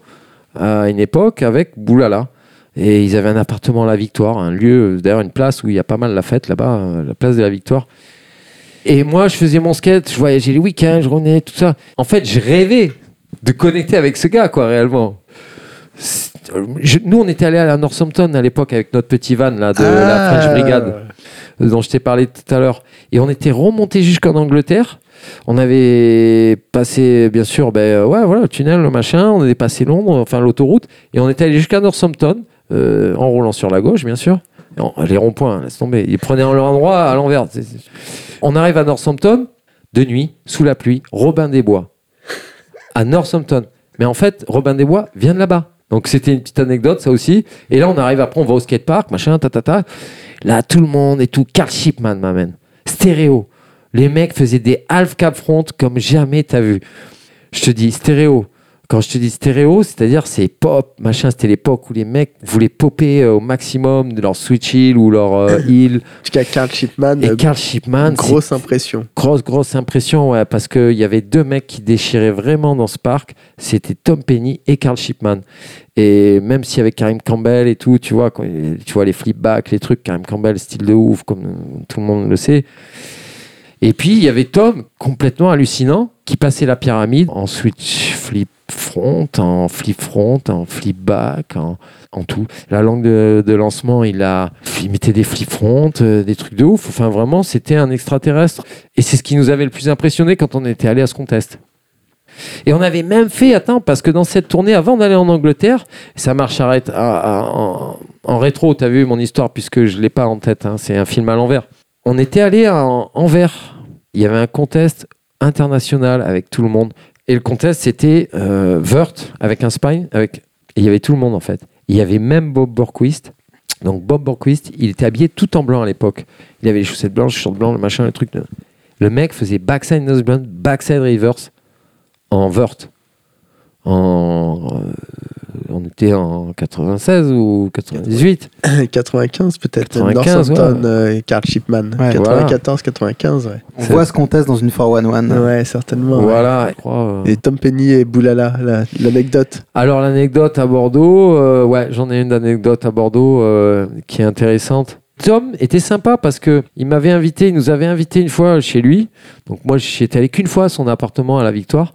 à une époque avec Boulala. Et ils avaient un appartement à la Victoire, un lieu, d'ailleurs une place où il y a pas mal la fête là-bas, euh, la place de la Victoire. Et moi, je faisais mon skate, je voyageais les week-ends, je revenais, tout ça. En fait, je rêvais de connecter avec ce gars, quoi, réellement. Je- nous, on était allés à Northampton à l'époque avec notre petit van là, de la Ah. French Brigade euh, dont je t'ai parlé tout à l'heure. Et on était remonté jusqu'en Angleterre. On avait passé, bien sûr, ben, euh, ouais, voilà, le tunnel, le machin. On avait passé Londres, enfin l'autoroute. Et on était allé jusqu'à Northampton, euh, en roulant sur la gauche, bien sûr. Non, les ronds-points, laisse tomber. Ils prenaient leur endroit à l'envers. On arrive à Northampton, de nuit, sous la pluie, Robin des Bois. À Northampton. Mais en fait, Robin des Bois vient de là-bas. Donc c'était une petite anecdote, ça aussi. Et là, on arrive après, on va au skatepark, machin, ta, ta, ta. Là, tout le monde et tout. Carl Shipman m'amène. Stéréo. Les mecs faisaient des half cap front comme jamais t'as vu. Je te dis stéréo. Quand je te dis stéréo, c'est-à-dire c'est pop, machin. C'était l'époque où les mecs voulaient popper euh, au maximum de leur switch heel ou leur euh, tout cas, Carl Shipman, Et euh, Carl Shipman, c'est grosse impression. Grosse, grosse impression, ouais, parce qu'il y avait deux mecs qui déchiraient vraiment dans ce parc. C'était Tom Penny et Carl Shipman. Et même s'il y avait Karim Campbell et tout, tu vois, quand, tu vois les flipbacks, les trucs, Karim Campbell, style de ouf, comme euh, tout le monde le sait. Et puis, il y avait Tom, complètement hallucinant, qui passait la pyramide en switch flip front, en flip front, en flip back, en, tout. La langue de, lancement, il, a, il mettait des flip front, euh, des trucs de ouf. Enfin, vraiment, c'était un extraterrestre. Et c'est ce qui nous avait le plus impressionné quand on était allé à ce contest. Et on avait même fait, attends, parce que dans cette tournée, avant d'aller en Angleterre, ça marche à, à- en- rétro, tu as vu mon histoire, puisque je l'ai pas en tête, hein, c'est un film à l'envers. On était allé en Anvers. Il y avait un contest international avec tout le monde. Et le contest, c'était euh, Vert avec un spine. Avec... Il y avait tout le monde, en fait. Il y avait même Bob Borquist. Donc, Bob Borquist, il était habillé tout en blanc à l'époque. Il avait les chaussettes blanches, short blanc, le machin, le truc. Le mec faisait backside nose blunt, backside reverse en Vert. En, euh, on était en 96 ou 98. 95 peut-être. 95, Northampton ouais. euh, Carl Shipman. Ouais, 94, 95, ouais. On voit ce qu'on teste dans une 411. Ouais, certainement. Voilà. crois, euh. Et Tom Penny et Boulala, la- l'anecdote. Alors l'anecdote à Bordeaux, euh, ouais, j'en ai une anecdote à Bordeaux euh, qui est intéressante. Tom était sympa parce que il m'avait invité, il nous avait invité une fois chez lui. Donc moi, j'y étais allé qu'une fois à son appartement à la Victoire,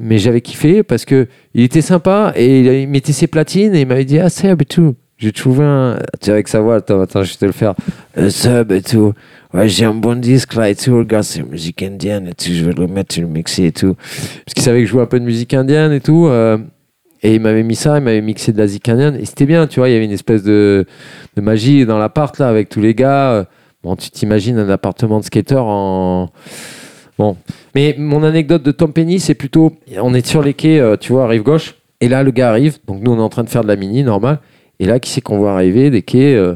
mais j'avais kiffé parce que il était sympa et il, mettait ses platines et il m'avait dit ah Seb et tout. J'ai trouvé un, tu avec sa voix, attends, attends, je vais te le faire. Euh, Seb et tout. Ouais, j'ai un bon disque là et tout. Regarde, c'est musique indienne et tout. Je vais le mettre, le mixer et tout. Parce qu'il savait que je jouais un peu de musique indienne et tout. euh, et il m'avait mis ça, il m'avait mixé de la zik indienne. Et c'était bien, tu vois, il y avait une espèce de, de magie dans l'appart, là, avec tous les gars. Bon, tu t'imagines un appartement de skater en. Bon. Mais mon anecdote de Tom Penny, c'est plutôt. On est sur les quais, euh, tu vois, rive gauche. Et là, le gars arrive. Donc, nous, on est en train de faire de la mini, normal. Et là, qui c'est qu'on voit arriver Des quais. euh,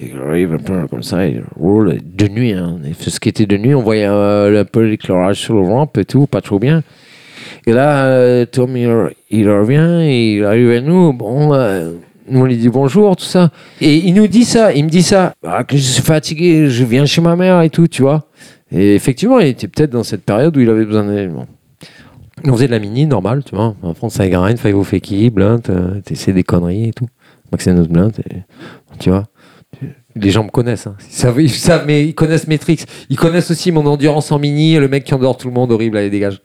il arrive un peu comme ça, il roule de nuit. Hein. Il fait skater de nuit. On voyait euh, un peu l'éclairage sur le ramp et tout, pas trop bien. Et là, Tom, il, revient, il arrive à nous. Bon, nous, on lui dit bonjour, tout ça. Et il nous dit ça, il me dit ça. Ah, que je suis fatigué, je viens chez ma mère et tout, tu vois. Et effectivement, il était peut-être dans cette période où il avait besoin. Bon. On faisait de la mini, normal, tu vois. En France, ça grind, five au feki, blunt, t'essaies des conneries et tout. Maxenus blunt, et, tu vois. Les gens me connaissent, hein. ils, savent, ils savent, mais ils connaissent tricks. Ils connaissent aussi mon endurance en mini, le mec qui endort tout le monde, horrible, allez, dégage.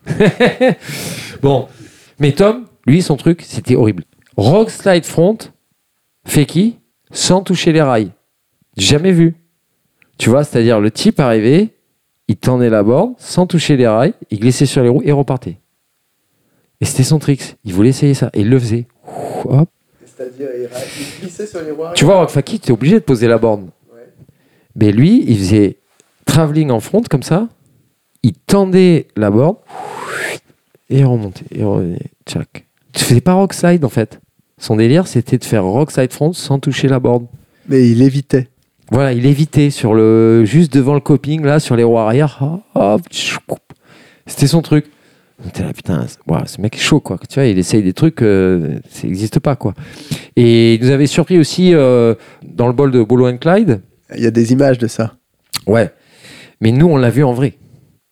bon, mais Tom, lui, son truc, c'était horrible. Rock slide front, feki, sans toucher les rails. Jamais vu. Tu vois, c'est-à-dire le type arrivait, il tendait la board sans toucher les rails, il glissait sur les roues et repartait. Et c'était son trick. Il voulait essayer ça. Et il le faisait. Ouh, Hop. C'est-à-dire, il glissait sur les rois. Tu vois, Rock Faki, tu es obligé de poser la borne. Mais lui, il faisait travelling en front comme ça. Il tendait la borne et il remontait. Et il revenait. Tchac. Tu faisais pas rock slide en fait. Son délire, c'était de faire rock slide front sans toucher la borne. Mais il évitait. Voilà, il évitait sur le juste devant le coping là, sur les roues arrière. Hop, hop, tchoup. C'était son truc. On était là, putain, ouah, ce mec est chaud quoi. Tu vois, il essaye des trucs, euh, ça n'existe pas quoi. Et il nous avait surpris aussi euh, dans le bol de Bolo and Clyde. Il y a des images de ça. Ouais. Mais nous, on l'a vu en vrai.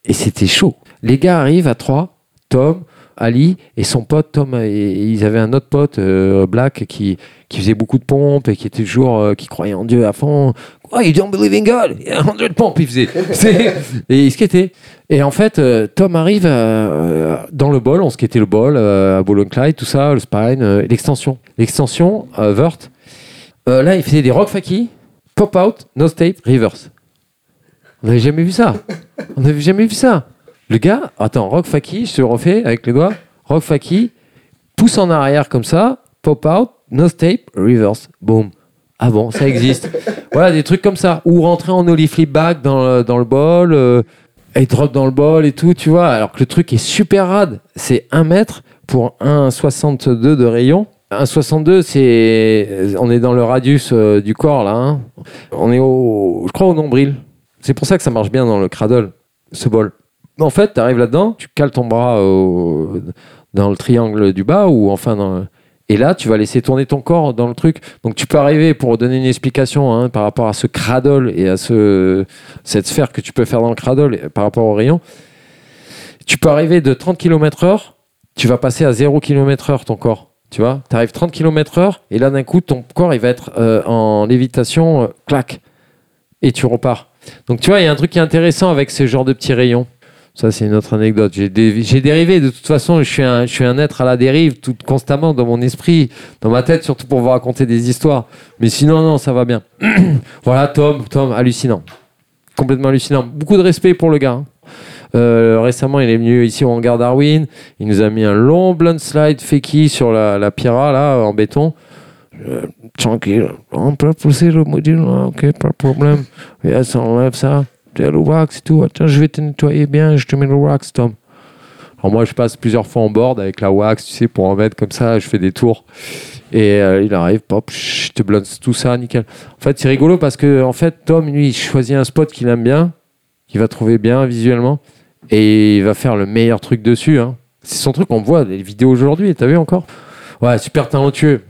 Et c'était chaud. Les gars arrivent à trois. Tom, Ali et son pote Tom. Et, ils avaient un autre pote, euh, Black, qui, qui faisait beaucoup de pompes et qui était toujours, euh, qui croyait en Dieu à fond. Oh, you don't believe in God? Yeah, 100 pompes, il faisait. Et il skatait. Et en fait, euh, Tom arrive dans le bol. On skatait le bol à Boulogne Clyde, tout ça, le spine, l'extension. L'extension, vert. Là, il faisait des rock faki, pop out, no tape, reverse. On n'avait jamais vu ça. On n'avait jamais vu ça. Le gars, attends, rock faki, je te le refais avec les doigts. Rock faki, pousse en arrière comme ça, pop out, no tape, reverse, boom. Ah bon, ça existe. voilà, des trucs comme ça. Ou rentrer en ollie flip back dans le, dans le bol, euh, et drop dans le bol et tout, tu vois. Alors que le truc est super rad. C'est 1 mètre pour 1,62 de rayon. 1,62, c'est. On est dans le radius euh, du corps, là. hein. On est au. Je crois au nombril. C'est pour ça que ça marche bien dans le cradle, ce bol. En fait, tu arrives là-dedans, tu cales ton bras dans le triangle du bas, ou enfin Et là, tu vas laisser tourner ton corps dans le truc. Donc, tu peux arriver, pour donner une explication hein, par rapport à ce cradle et à ce, cette sphère que tu peux faire dans le cradle par rapport au rayon, tu peux arriver de 30 km/h, tu vas passer à 0 km/h ton corps. Tu vois, tu arrives 30 km/h et là, d'un coup, ton corps, il va être euh, en lévitation, euh, clac, et tu repars. Donc, tu vois, il y a un truc qui est intéressant avec ce genre de petits rayons. Ça, c'est une autre anecdote. J'ai dé- j'ai dérivé. De toute façon, je suis, un, être à la dérive tout constamment dans mon esprit, dans ma tête, surtout pour vous raconter des histoires. Mais sinon, non, ça va bien. voilà, Tom, Tom, hallucinant. Complètement hallucinant. Beaucoup de respect pour le gars. hein. Euh, récemment, il est venu ici au hangar Darwin. Il nous a mis un long blunt slide fakey sur la, la là, en béton. Euh, tranquille, on peut pousser le module, là, ok, pas de problème. Yes, on enlève ça. Le wax et tout. Attends, je vais te nettoyer bien, je te mets le wax, Tom. Alors moi, je passe plusieurs fois en board avec la wax, tu sais, pour en mettre comme ça, je fais des tours. Et euh, il arrive, pop, je te blonde tout ça, nickel. En fait, c'est rigolo parce que, en fait, Tom, lui, il choisit un spot qu'il aime bien, qu'il va trouver bien visuellement, et il va faire le meilleur truc dessus. hein. C'est son truc, on voit les vidéos aujourd'hui, t'as vu encore? Ouais, super talentueux.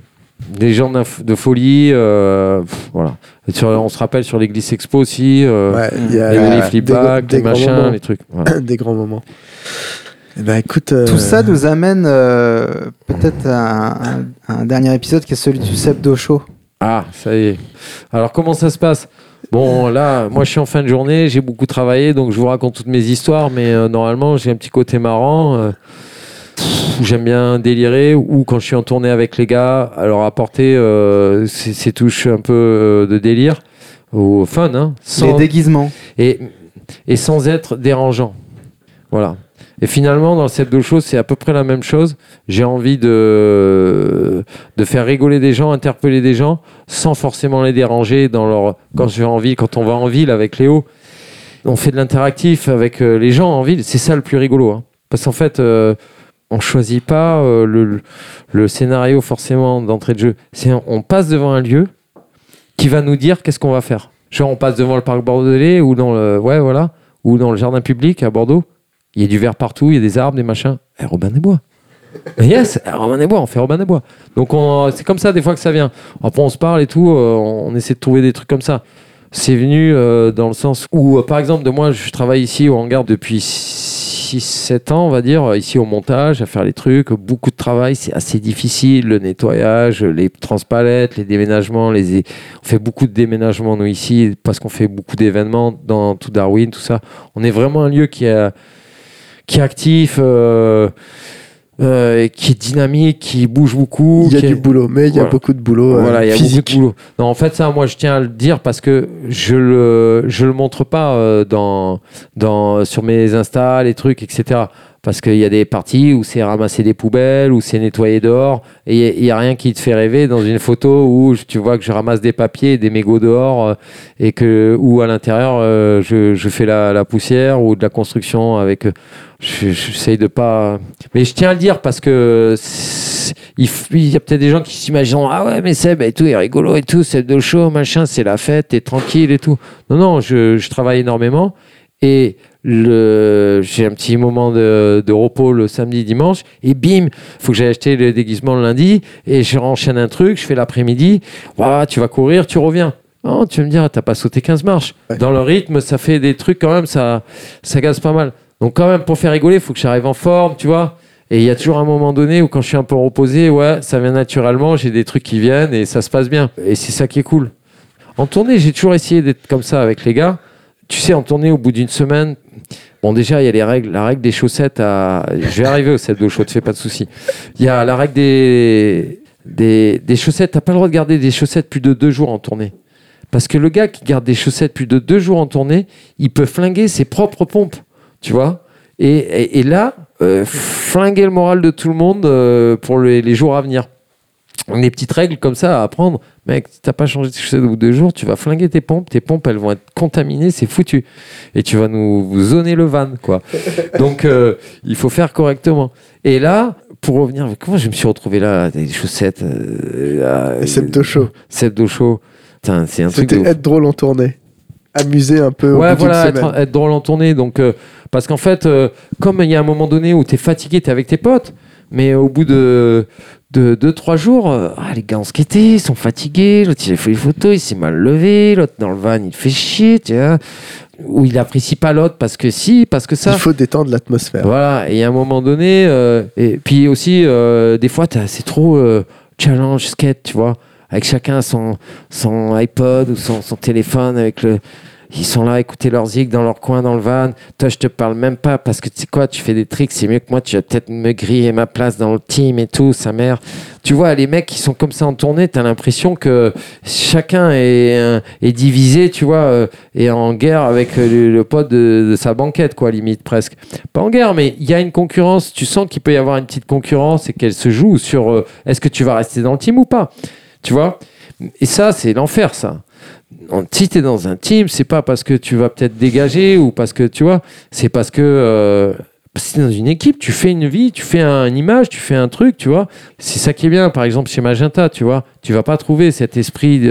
Des gens de folie, euh, voilà. Sur- on se rappelle sur l'église Expo aussi, euh, Ouais, y a les, les des- flipbacks, des les grands machins, moments. les trucs. voilà. des grands moments. Ben écoute, euh, Tout ça nous amène euh, peut-être à un, à un dernier épisode qui est celui du Sebdo Show. Ah, ça y est. Alors, comment ça se passe? Bon, là, moi, je suis en fin de journée, j'ai beaucoup travaillé, donc je vous raconte toutes mes histoires, mais euh, normalement, j'ai un petit côté marrant. euh, J'aime bien délirer, ou quand je suis en tournée avec les gars, alors apporter euh, ces, ces touches un peu euh, de délire, au fun, hein, Les sans, déguisements. et, et sans être dérangeant. Voilà. Et finalement, dans cette deux choses, c'est à peu près la même chose. J'ai envie de, de faire rigoler des gens, interpeller des gens, sans forcément les déranger dans leur. Quand j'ai envie, quand on va en ville avec Léo, on fait de l'interactif avec euh, les gens en ville. C'est ça le plus rigolo. hein. Parce qu'en fait, euh, on choisit pas euh, le, scénario forcément d'entrée de jeu. C'est on passe devant un lieu qui va nous dire qu'est-ce qu'on va faire. Genre, on passe devant le parc bordelais ou dans le, ouais, voilà, ou dans le jardin public à Bordeaux. Il y a du verre partout, il y a des arbres, des machins. Eh, Robin des Bois. Yes, Robin des Bois, on fait Robin des Bois. Donc, on- c'est comme ça des fois que ça vient. Après, on se parle et tout, euh, on essaie de trouver des trucs comme ça. C'est venu euh, dans le sens où, par exemple, de moi, je travaille ici au hangar depuis 6-7 ans, on va dire, euh, ici au montage, à faire les trucs, beaucoup de travail, c'est assez difficile, le nettoyage, les transpalettes, les déménagements, les... on fait beaucoup de déménagements nous ici, parce qu'on fait beaucoup d'événements dans tout Darwin, tout ça. On est vraiment un lieu qui est, qui actif, euh, euh, qui est dynamique, qui bouge beaucoup. il y a qui du est- boulot, mais il y a beaucoup de boulot euh, voilà, il y a physique. beaucoup de boulot. Non, en fait, ça, moi, je tiens à le dire parce que je le, je le montre pas euh, dans, dans, sur mes Insta, les trucs, etc. Parce qu'il y a des parties où c'est ramasser des poubelles, où c'est nettoyer dehors, et il n'y a rien qui te fait rêver dans une photo où tu vois que je ramasse des papiers, des mégots dehors, euh, et que, ou à l'intérieur, euh, je, fais la, la poussière ou de la construction avec. euh, je- J'essaye de pas. Mais je tiens à le dire parce que c'est- il, y a peut-être des gens qui s'imaginent Ah ouais, mais Seb et tout, est rigolo et tout, Seb de show, machin, c'est la fête, t'es tranquille et tout. Non, non, je, je travaille énormément et j'ai un petit moment de, de repos le samedi, dimanche et bim, faut que j'aille acheter le déguisement le lundi et je renchaîne un truc, je fais l'après-midi, tu vas courir, tu reviens. Non, tu vas me dire, t'as pas sauté 15 marches. Ouais. Dans le rythme, ça fait des trucs quand même, ça, ça gaze pas mal. Donc quand même, pour faire rigoler, il faut que j'arrive en forme, tu vois. Et il y a toujours un moment donné où quand je suis un peu reposé, ouais, ça vient naturellement, j'ai des trucs qui viennent et ça se passe bien. Et c'est ça qui est cool. En tournée, j'ai toujours essayé d'être comme ça avec les gars. Tu sais, en tournée, au bout d'une semaine, bon, déjà, il y a les règles, la règle des chaussettes à. Je vais arriver au set de chaud, te fais pas de soucis. Il y a la règle des, des, chaussettes. T'as pas le droit de garder des chaussettes plus de deux jours en tournée. Parce que le gars qui garde des chaussettes plus de deux jours en tournée, il peut flinguer ses propres pompes, tu vois. Et, là, euh, flinguer le moral de tout le monde euh, pour les jours à venir. Des petites règles comme ça à apprendre. Mec, si t'as pas changé tes chaussettes au bout de deux jours, tu vas flinguer tes pompes. Tes pompes, elles vont être contaminées, c'est foutu. Et tu vas nous zoner le van, quoi. Donc, euh, il faut faire correctement. Et là, pour revenir, comment je me suis retrouvé là, des chaussettes, euh, c'est de chaud. D'eau chaud. C'est un truc de C'était être drôle en tournée. Amuser un peu au Ouais, bout voilà, être, être drôle en tournée. Donc, euh, parce qu'en fait, euh, comme il y a un moment donné où tu es fatigué, tu es avec tes potes, mais au bout de 2-3 jours, euh, ah, les gars ont skaté, ils sont fatigués, l'autre il a fait les photos, il s'est mal levé, l'autre dans le van il fait chier, tu vois. Ou il apprécie pas l'autre parce que si, parce que ça. Il faut détendre l'atmosphère. Voilà, et à un moment donné, euh, et puis aussi, euh, des fois, c'est trop euh, challenge, skate, tu vois, avec chacun son, son iPod ou son, son téléphone, avec le. Ils sont là à écouter leur zig dans leur coin, dans le van. Toi, je te parle même pas parce que tu sais quoi, tu fais des tricks, c'est mieux que moi, tu vas peut-être me griller ma place dans le team et tout, sa mère. Tu vois, les mecs qui sont comme ça en tournée, t'as l'impression que chacun est, euh, est divisé, tu vois, euh, et en guerre avec euh, le, pote de, sa banquette, quoi, limite presque pas en guerre, mais il y a une concurrence. Tu sens qu'il peut y avoir une petite concurrence et qu'elle se joue sur est-ce que tu vas rester dans le team ou pas? Tu vois? Et ça, c'est l'enfer, ça. En- Si tu es dans un team, c'est pas parce que tu vas peut-être dégager ou parce que, tu vois, c'est parce que euh, t'es dans une équipe, tu fais une vie, tu fais un- une image, tu fais un truc, tu vois. C'est ça qui est bien, par exemple, chez Magenta, tu vois. Tu vas pas trouver cet esprit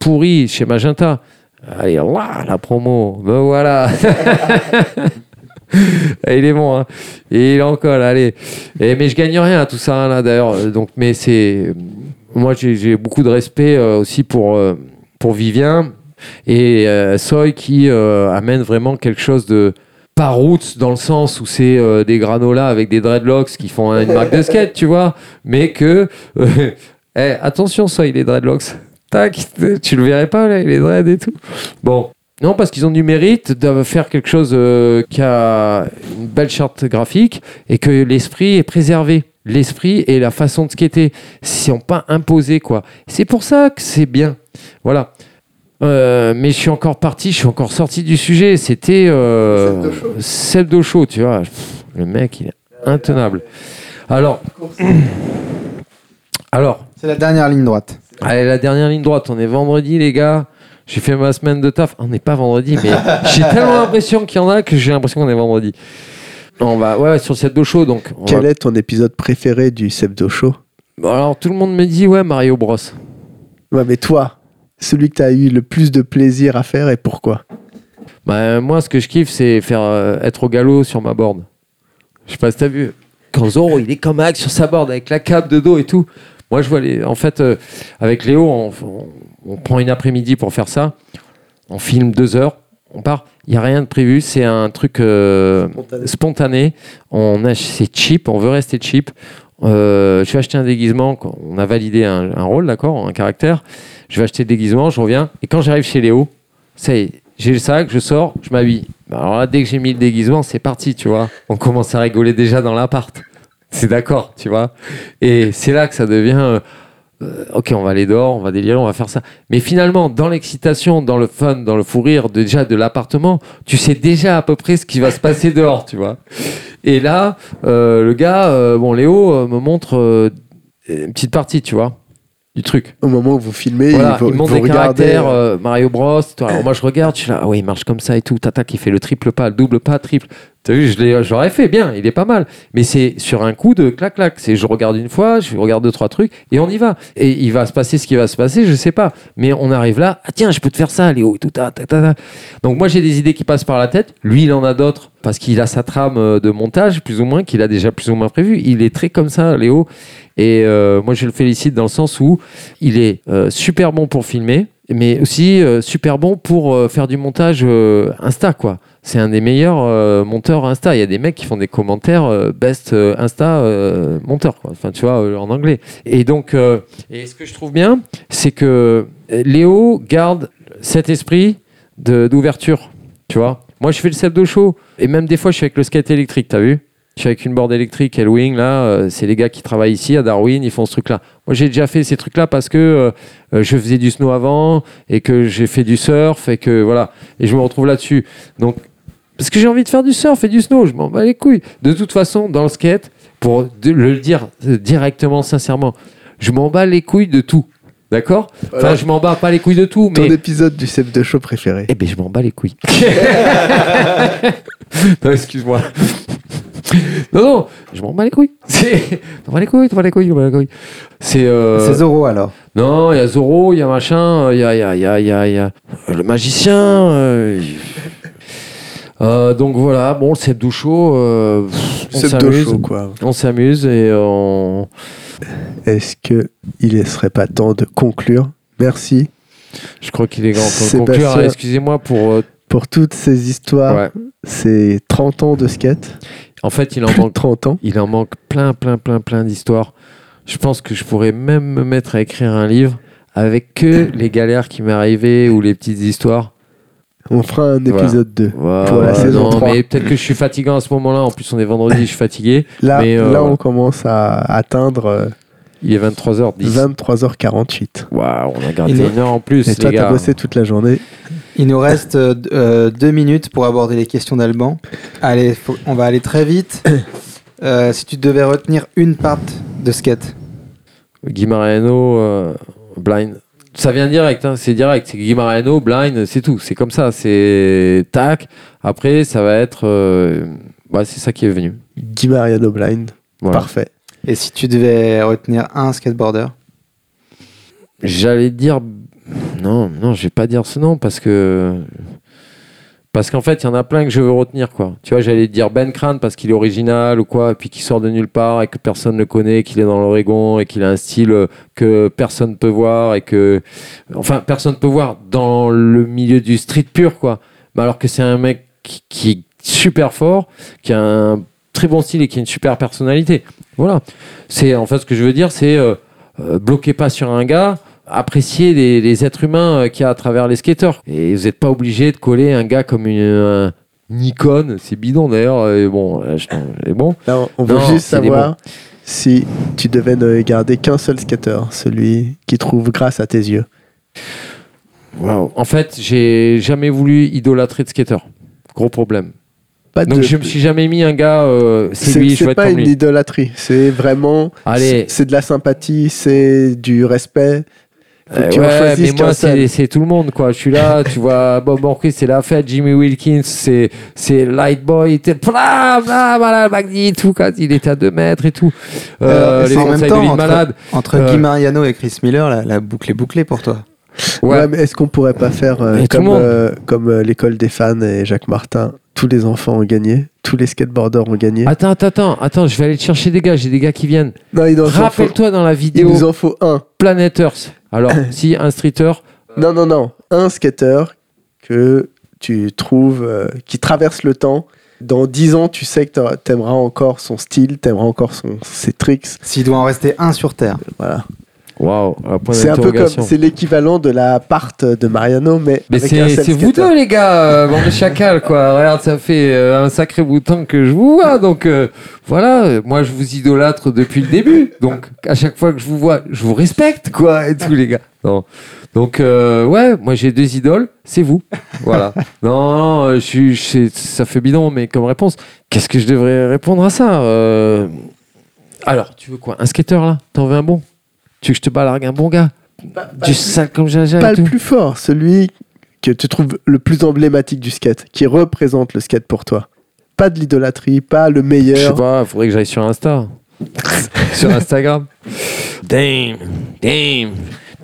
pourri chez Magenta. Allez, là, la promo. Ben voilà. Il est bon, hein. Il encore là, allez. Et, mais je gagne rien à tout ça, hein, là, d'ailleurs. Euh, Donc, mais c'est. Moi, j'ai j'ai beaucoup de respect euh, aussi pour, euh, pour Vivien et euh, Soy qui euh, amène vraiment quelque chose de. Pas roots dans le sens où c'est euh, des granolas avec des dreadlocks qui font une marque de skate, tu vois, mais que. euh, eh, attention, Soy, les dreadlocks. Tac, tu le verrais pas, là, les dreads et tout. Bon, non, parce qu'ils ont du mérite de faire quelque chose euh, qui a une belle charte graphique et que l'esprit est préservé. L'esprit et la façon de skater ne sont pas imposés, quoi. C'est pour ça que c'est bien. Voilà. Euh, mais je suis encore parti, je suis encore sorti du sujet. C'était euh, Seb Docho, tu vois. Pff, Le mec, il est intenable. Alors, alors, C'est la dernière ligne droite. Allez, la dernière ligne droite. On est vendredi, les gars. J'ai fait ma semaine de taf. On n'est pas vendredi, mais j'ai tellement l'impression qu'il y en a que j'ai l'impression qu'on est vendredi. On va, ouais, sur cette show. Donc, on Quel va- est ton épisode préféré du Sebdo Show Bon, alors, tout le monde me dit, ouais, Mario Bros. Ouais, mais toi, celui que tu as eu le plus de plaisir à faire et pourquoi? Bah, moi, ce que je kiffe, c'est faire euh, être au galop sur ma board. Je sais pas si t'as vu. Quand Zoro, il est comme Hack sur sa board avec la cape de dos et tout. Moi, je vois les. En fait, euh, avec Léo, on, on- on prend une après-midi pour faire ça. On filme deux heures. On part. Il n'y a rien de prévu. C'est un truc euh, spontané. On a, c'est cheap. On veut rester cheap. Euh, je vais acheter un déguisement. On a validé un, un rôle, d'accord, un caractère. Je vais acheter le déguisement. Je reviens. Et quand j'arrive chez Léo, ça y est, j'ai le sac, je sors, je m'habille. Bah, Alors là, dès que j'ai mis le déguisement, c'est parti, tu vois. On commence à rigoler déjà dans l'appart. C'est d'accord, tu vois. Et c'est là que ça devient. euh, euh, ok, on va aller dehors, on va délirer, on va faire ça. Mais finalement, dans l'excitation, dans le fun, dans le fou rire de- déjà de l'appartement, tu sais déjà à peu près ce qui va se passer dehors, tu vois. Et là, euh, le gars, euh, bon, Léo me montre une petite partie, tu vois, du truc. Au moment où vous filmez, Voilà, il, faut, il montre faut des caractères, Mario Bros. Toi, Alors moi je regarde, je suis là, ah ouais, il marche comme ça et tout, tata qui fait le triple pas, le double pas, triple. Je l'aurais fait bien, il est pas mal. Mais c'est sur un coup de clac clac. C'est je regarde une fois, je regarde deux trois trucs et on y va. Et il va se passer ce qui va se passer, je sais pas. Mais on arrive là, ah tiens, je peux te faire ça, Léo tout. Donc moi j'ai des idées qui passent par la tête. Lui il en a d'autres parce qu'il a sa trame euh, de montage plus ou moins qu'il a déjà plus ou moins prévu. Il est très comme ça, Léo. Et euh, moi, je le félicite dans le sens où il est euh, super bon pour filmer, mais aussi super bon pour faire du montage Insta, quoi. C'est un des meilleurs euh, monteurs Insta. Il y a des mecs qui font des commentaires euh, best euh, Insta monteur. Enfin, tu vois, en anglais. Et donc, et ce que je trouve bien, c'est que Léo garde cet esprit d'ouverture, tu vois. Moi, je fais le sepdo show, et même des fois, je suis avec le skate électrique, t'as vu je suis avec une board électrique Elwing, là, c'est les gars qui travaillent ici à Darwin, ils font ce truc-là. Moi, j'ai déjà fait ces trucs-là parce que je faisais du snow avant et que j'ai fait du surf et que voilà. Et je me retrouve là-dessus. Donc, parce que j'ai envie de faire du surf et du snow, je m'en bats les couilles. De toute façon, dans le skate, pour de- le dire euh, directement, sincèrement, je m'en bats les couilles de tout. D'accord? Enfin, Voilà. je m'en bats pas les couilles de tout, Ton mais. épisode du Sebdo Show préféré Eh ben, je m'en bats les couilles. non, excuse-moi. non, non, je m'en bats les couilles. T'en bats les couilles, t'en bats les couilles, t'en bats les couilles. C'est. euh, C'est Zoro alors. Non, il y a Zoro, il y a machin, il y a, il y, a, il y, a, il y, a, il y a le magicien. euh, Euh, donc voilà, bon, le Seb Douchot, euh, on Sebdo s'amuse. Show, quoi. On s'amuse et on. Est-ce que il ne serait pas temps de conclure? Merci Je crois qu'il est grand temps de conclure. Alors, Excusez-moi pour. euh, pour toutes ces histoires. ouais. C'est 30 ans de skate. En fait, il en manque 30 ans. Il en manque plein, plein, plein, plein d'histoires. Je pense que je pourrais même me mettre à écrire un livre avec que les galères qui arrivées ou les petites histoires. On fera un épisode 2. Voilà. Pour la saison non, 3. mais peut-être que je suis fatigant à ce moment-là. En plus, on est vendredi, je suis fatigué. Là, Mais, euh, là on commence à atteindre euh, Il est 23h10. 23h48. Waouh, on a gardé est- une heure en plus, Et les toi, t'as bossé toute la journée. Il nous reste euh, deux minutes pour aborder les questions d'Alban. Allez, faut- on va aller très vite. Euh, si tu devais retenir une part de skate, Guy Mariano, euh, blind. Ça vient direct, hein, c'est direct. C'est Guy Mariano, blind, c'est tout. C'est comme ça. C'est tac. Après, ça va être. euh, bah, c'est ça qui est venu. Guy Mariano Blind. Voilà. Parfait. Et si tu devais retenir un skateboarder? J'allais dire. Non, non, je vais pas dire ce nom parce que. Parce qu'en fait, il y en a plein que je veux retenir, quoi. Tu vois, j'allais dire Ben Crane parce qu'il est original ou quoi, et puis qu'il sort de nulle part et que personne ne connaît, qu'il est dans l'Oregon et qu'il a un style euh, que personne ne peut voir et que. Enfin, personne ne peut voir dans le milieu du street pur, quoi. Mais alors que c'est un mec qui, qui est super fort, qui a un très bon style et qui a une super personnalité. Voilà. C'est en fait ce que je veux dire, c'est euh, euh, bloquez pas sur un gars, appréciez les, les êtres humains euh, qu'il y a à travers les skateurs. Et vous n'êtes pas obligé de coller un gars comme une, un- icône, c'est bidon d'ailleurs. et bon, je- et bon. On- veut Non, juste savoir si tu devais ne garder qu'un seul skater, celui qui trouve grâce à tes yeux. En fait, j'ai jamais voulu idolâtrer de skater. Gros problème. Pas de- Donc je me suis jamais mis un gars, euh, c'est lui, je être pas comme une lui. idolâtrie, c'est vraiment. C'est de la sympathie, c'est du respect. Faut que Euh, tu en ouais, mais moi, c'est c'est tout le monde, quoi. Je suis là, tu vois, Bob Orchid, c'est la fête, Jimmy Wilkins, c'est c'est Light Boy, il était bla bla bla, Magni, tout, quand il était à 2 mètres et tout. Euh, Euh, les en même temps, de entre- malade. Entre Euh, Guy Mariano et Chris Miller, la, la boucle est bouclée pour toi. Ouais, Ouais. mais est-ce qu'on pourrait pas faire euh, comme, euh, comme euh, l'école des fans et Jacques Martin Tous les enfants ont gagné, tous les skateboarders ont gagné. Attends, attends, attends, attends, je vais aller te chercher des gars, j'ai des gars qui viennent. non, il faut, Rappelle-toi dans la il vidéo nous en faut un. Planet Earth. Alors, si un streeter, Non, non, non. Un skater que tu trouves euh, qui traverse le temps. Dans 10 ans, tu sais que t'aimeras encore son style, t'aimeras encore son, ses tricks. S'il doit en rester un sur Terre. Voilà. Waouh, C'est un peu comme, c'est l'équivalent de la part de Mariano, mais c'est vous deux, les gars, euh, bande de chacal, quoi. Regarde, ça fait euh, un sacré bout de temps que je vous vois. Donc, euh, voilà, moi, je vous idolâtre depuis le début. Donc, à chaque fois que je vous vois, je vous respecte, quoi, et tous les gars. Non. Donc, euh, ouais, moi, j'ai deux idoles, c'est vous. Voilà. non, non, je suis, je sais- ça fait bidon, mais comme réponse, qu'est-ce que je devrais répondre à ça Alors, tu veux quoi? Un skater, là? T'en veux un bon? Tu veux que je te balargue un bon gars Du le- sale comme Jaja pas et le plus fort, celui que tu trouves le plus emblématique du skate, qui représente le skate pour toi. Pas de l'idolâtrie, pas le Je sais meilleur. pas, faudrait que j'aille sur Insta. sur Instagram. Damn, damn.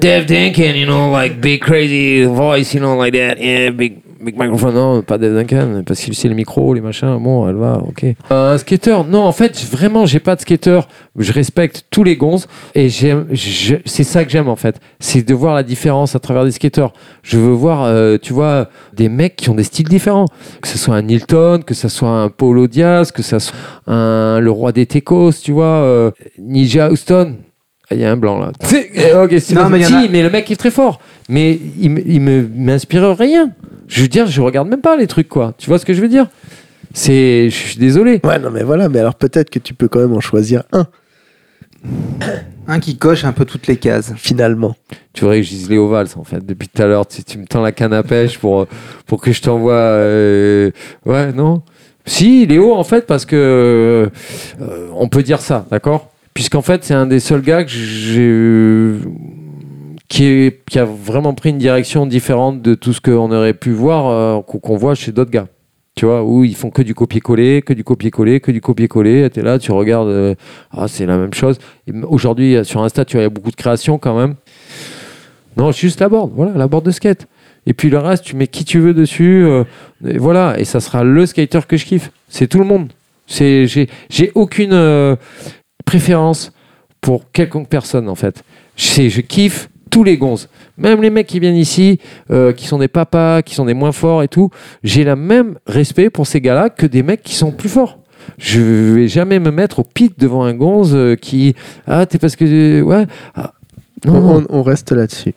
Dev Duncan, you know, like big crazy voice, you know, like that. Yeah, big, microphone. Non, pas Dev Duncan, parce qu'il sait le micro, les machins. Bon, elle va, ok. Un skater, non, en fait, vraiment, j'ai pas de skater. Je respecte tous les gonzes et j'aime, c'est ça que j'aime en fait. C'est de voir la différence à travers des skateurs. Je veux voir, euh, tu vois, des mecs qui ont des styles différents. Que ce soit un Nilton, que ce soit un Paulo Diaz, que ce soit un, le roi des Tecos, tu vois, euh, Ninja Houston. Ah, Il y a un blanc là. ok, c'est Non, pas- mais il y en si, a- mais le mec est très fort. Mais il, me- il me m'inspire rien. Je veux dire, je regarde même pas les trucs quoi. Tu vois ce que je veux dire? C'est, je suis désolé. Ouais, non, mais voilà, mais alors peut-être que tu peux quand même en choisir un, Un qui coche un peu toutes les cases. finalement. Tu voudrais que je dise Léo Valls en fait depuis tout à l'heure. Tu, tu me tends la canne à pêche pour, pour que je t'envoie. euh, Ouais, non? Si, Léo en fait, parce que. euh, on peut dire ça, d'accord? Puisqu'en fait, c'est un des seuls gars que j'ai. Qui, a vraiment pris une direction différente de tout ce qu'on aurait pu voir, euh, qu'on voit chez d'autres gars. Tu vois, où ils font que du copier-coller, que du copier-coller, que du copier-coller. Tu es là, tu regardes, euh, ah, c'est la même chose. Aujourd'hui, sur Insta, tu vois, il y a beaucoup de créations quand même. Non, juste la board, voilà, la board de skate. Et puis le reste, tu mets qui tu veux dessus, euh, et voilà, et ça sera le skater que je kiffe. C'est tout le monde. C'est, j'ai, aucune préférence pour quelconque personne en fait. Je, je kiffe tous les gonzes. Même les mecs qui viennent ici, euh, qui sont des papas, qui sont des moins forts et tout, j'ai le même respect pour ces gars-là que des mecs qui sont plus forts. Je vais jamais me mettre au pit devant un gonze euh, qui ah t'es parce que ouais ah, non, On, non. on- on reste là-dessus.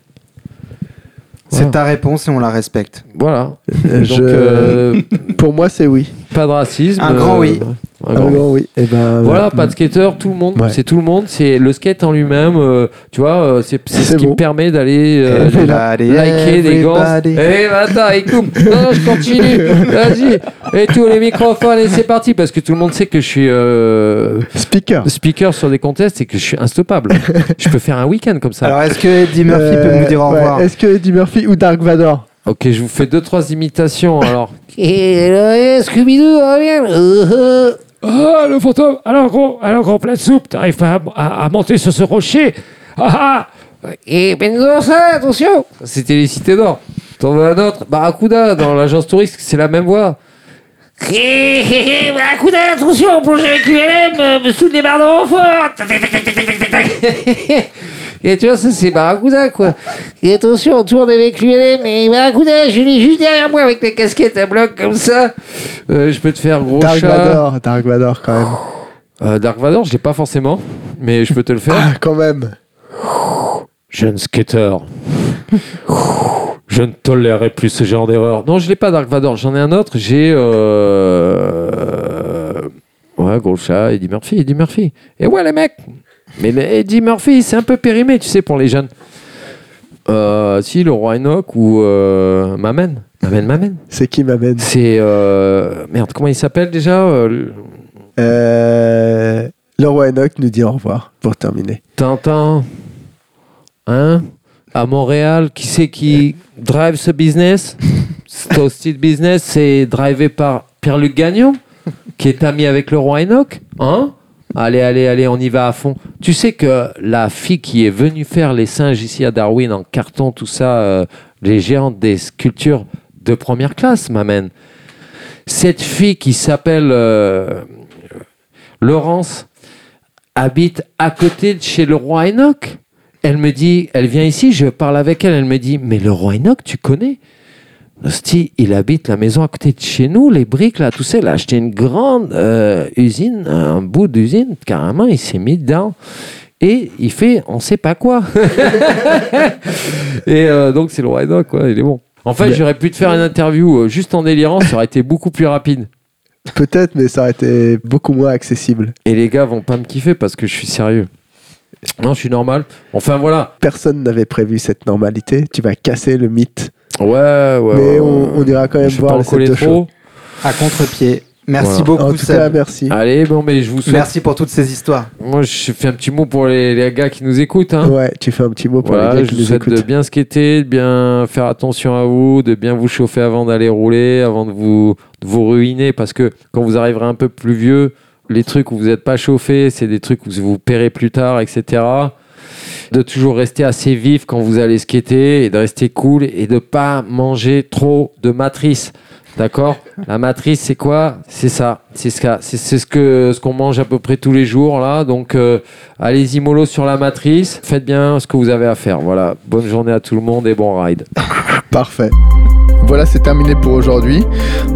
C'est Voilà. ta réponse et on la respecte. Voilà. Euh, Donc, je- euh, Pour moi, c'est oui. Pas de racisme. Un grand euh, oui. Vraiment. bon, oui. Et ben, Voilà, pas de skater, tout le monde, Ouais. c'est tout le monde, c'est le skate en lui-même, euh, tu vois, euh, c'est ce qui me permet d'aller euh, liker des gosses. everybody. Eh, attends, écoute, non, je continue, vas-y, et tous les microphones, et c'est parti, parce que tout le monde sait que je suis euh, Speaker. speaker sur des contests et que je suis instoppable. je peux faire un week-end comme ça. Alors, est-ce que Eddie Murphy peut Euh, nous dire au ouais, revoir? Est-ce que Eddie Murphy ou Dark Vador? Ok, je vous fais deux, trois imitations, alors. Et Scooby-Doo euh. Ah, le fantôme Alors gros, alors gros de soupe, t'arrives pas à, à- à monter sur ce rocher Ah ah Et Benzosa, attention C'était les cités d'or. T'en veux un autre? Barracuda, dans l'agence touriste, c'est la même voix. Hé d'œil, attention, plonge avec euh, me soude les barres de renfort Tac, tac, tac, tac, tac, tac, tac. Et tu vois, ça c'est Barracuda quoi. Et attention, on tourne avec l'ULM et Barracuda, je l'ai juste derrière moi avec la casquette à bloc comme ça. Euh, je peux te faire gros Dark chat. Vador, Dark Vador quand même. Euh, Dark Vador, je l'ai pas forcément, mais je peux te le faire. Ah, quand même. Jeune skater. Je ne tolérerai plus ce genre d'erreur. Non, je l'ai pas Dark Vador. J'en ai un autre. J'ai euh... ouais gros chat, Eddie Murphy, Eddie Murphy. Et ouais les mecs. Mais Eddie Murphy, c'est un peu périmé, tu sais, pour les jeunes. Euh, si le roi Enoch ou euh, Mamen. Mamen, Mamen. C'est qui m'amène C'est euh... merde. Comment il s'appelle déjà euh, le- roi Enoch nous dit au revoir pour terminer. Tintin, hein, à Montréal, qui c'est qui drive ce business? Ce Toasted Business, c'est drivé par Pierre-Luc Gagnon, qui est ami avec le roi Enoch, hein? Allez, allez, allez, on y va à fond. Tu sais que la fille qui est venue faire les singes ici à Darwin en carton, tout ça, euh, les géantes des sculptures de première classe, m'amène. Cette fille qui s'appelle euh, Laurence, habite à côté de chez le roi Enoch. Elle me dit, elle vient ici, je parle avec elle, elle me dit, mais le roi Enoch, tu connais? Hostie, il habite la maison à côté de chez nous, les briques là, tout ça, il a acheté une grande euh, usine, un bout d'usine, carrément, il s'est mis dedans. Et il fait, on sait pas quoi. et euh, donc c'est le roi Enoch, quoi, il est bon. En fait, j'aurais pu te faire une interview euh, juste en délirant, ça aurait été beaucoup plus rapide. Peut-être, mais ça aurait été beaucoup moins accessible. Et les gars vont pas me kiffer parce que je suis sérieux. Non, je suis normal. Enfin voilà. Personne n'avait prévu cette normalité. Tu vas casser le mythe. Ouais, ouais. mais on, on ira quand même je vais voir pas le en coller set de show. trop. À contre-pied. Merci Voilà. beaucoup, En tout Seb. cas, merci. Allez, bon, mais je vous souhaite. Merci pour toutes ces histoires. Moi, je fais un petit mot pour les, les gars qui nous écoutent. Hein. Ouais, tu fais un petit mot pour Voilà, les gars je qui vous nous souhaite de écoutent. bien skater, de bien faire attention à vous, de bien vous chauffer avant d'aller rouler, avant de vous, de vous ruiner, parce que quand vous arriverez un peu plus vieux, les trucs où vous n'êtes pas chauffé, c'est des trucs où vous vous paierez plus tard, etc. De toujours rester assez vif quand vous allez skater et de rester cool et de pas manger trop de matrice. D'accord? La matrice, c'est quoi? C'est ça. C'est ce, ce qu'on mange à peu près tous les jours là. Donc, euh, allez-y mollo sur la matrice. Faites bien ce que vous avez à faire. Voilà. Bonne journée à tout le monde et bon ride. Parfait. Voilà, c'est terminé pour aujourd'hui.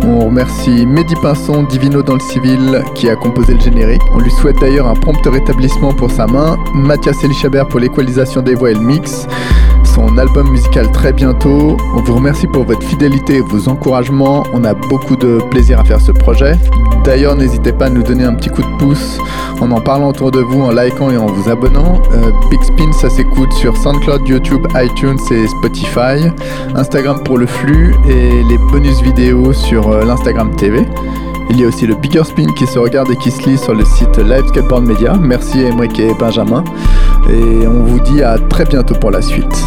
On remercie Mehdi Pinson, Divino dans le civil, qui a composé le générique. On lui souhaite d'ailleurs un prompt rétablissement pour sa main. Mathias Elichabert pour l'équalisation des voix et le mix. Album musical très bientôt. On vous remercie pour votre fidélité et vos encouragements. On a beaucoup de plaisir à faire ce projet. D'ailleurs, n'hésitez pas à nous donner un petit coup de pouce en en parlant autour de vous, en likant et en vous abonnant. Euh, Big Spin, ça s'écoute sur SoundCloud, YouTube, iTunes et Spotify. Instagram pour le flux et les bonus vidéos sur euh, l'Instagram TV. Il y a aussi le Bigger Spin qui se regarde et qui se lit sur le site Live Skateboard Media. Merci Emric et Benjamin. Et on vous dit à très bientôt pour la suite.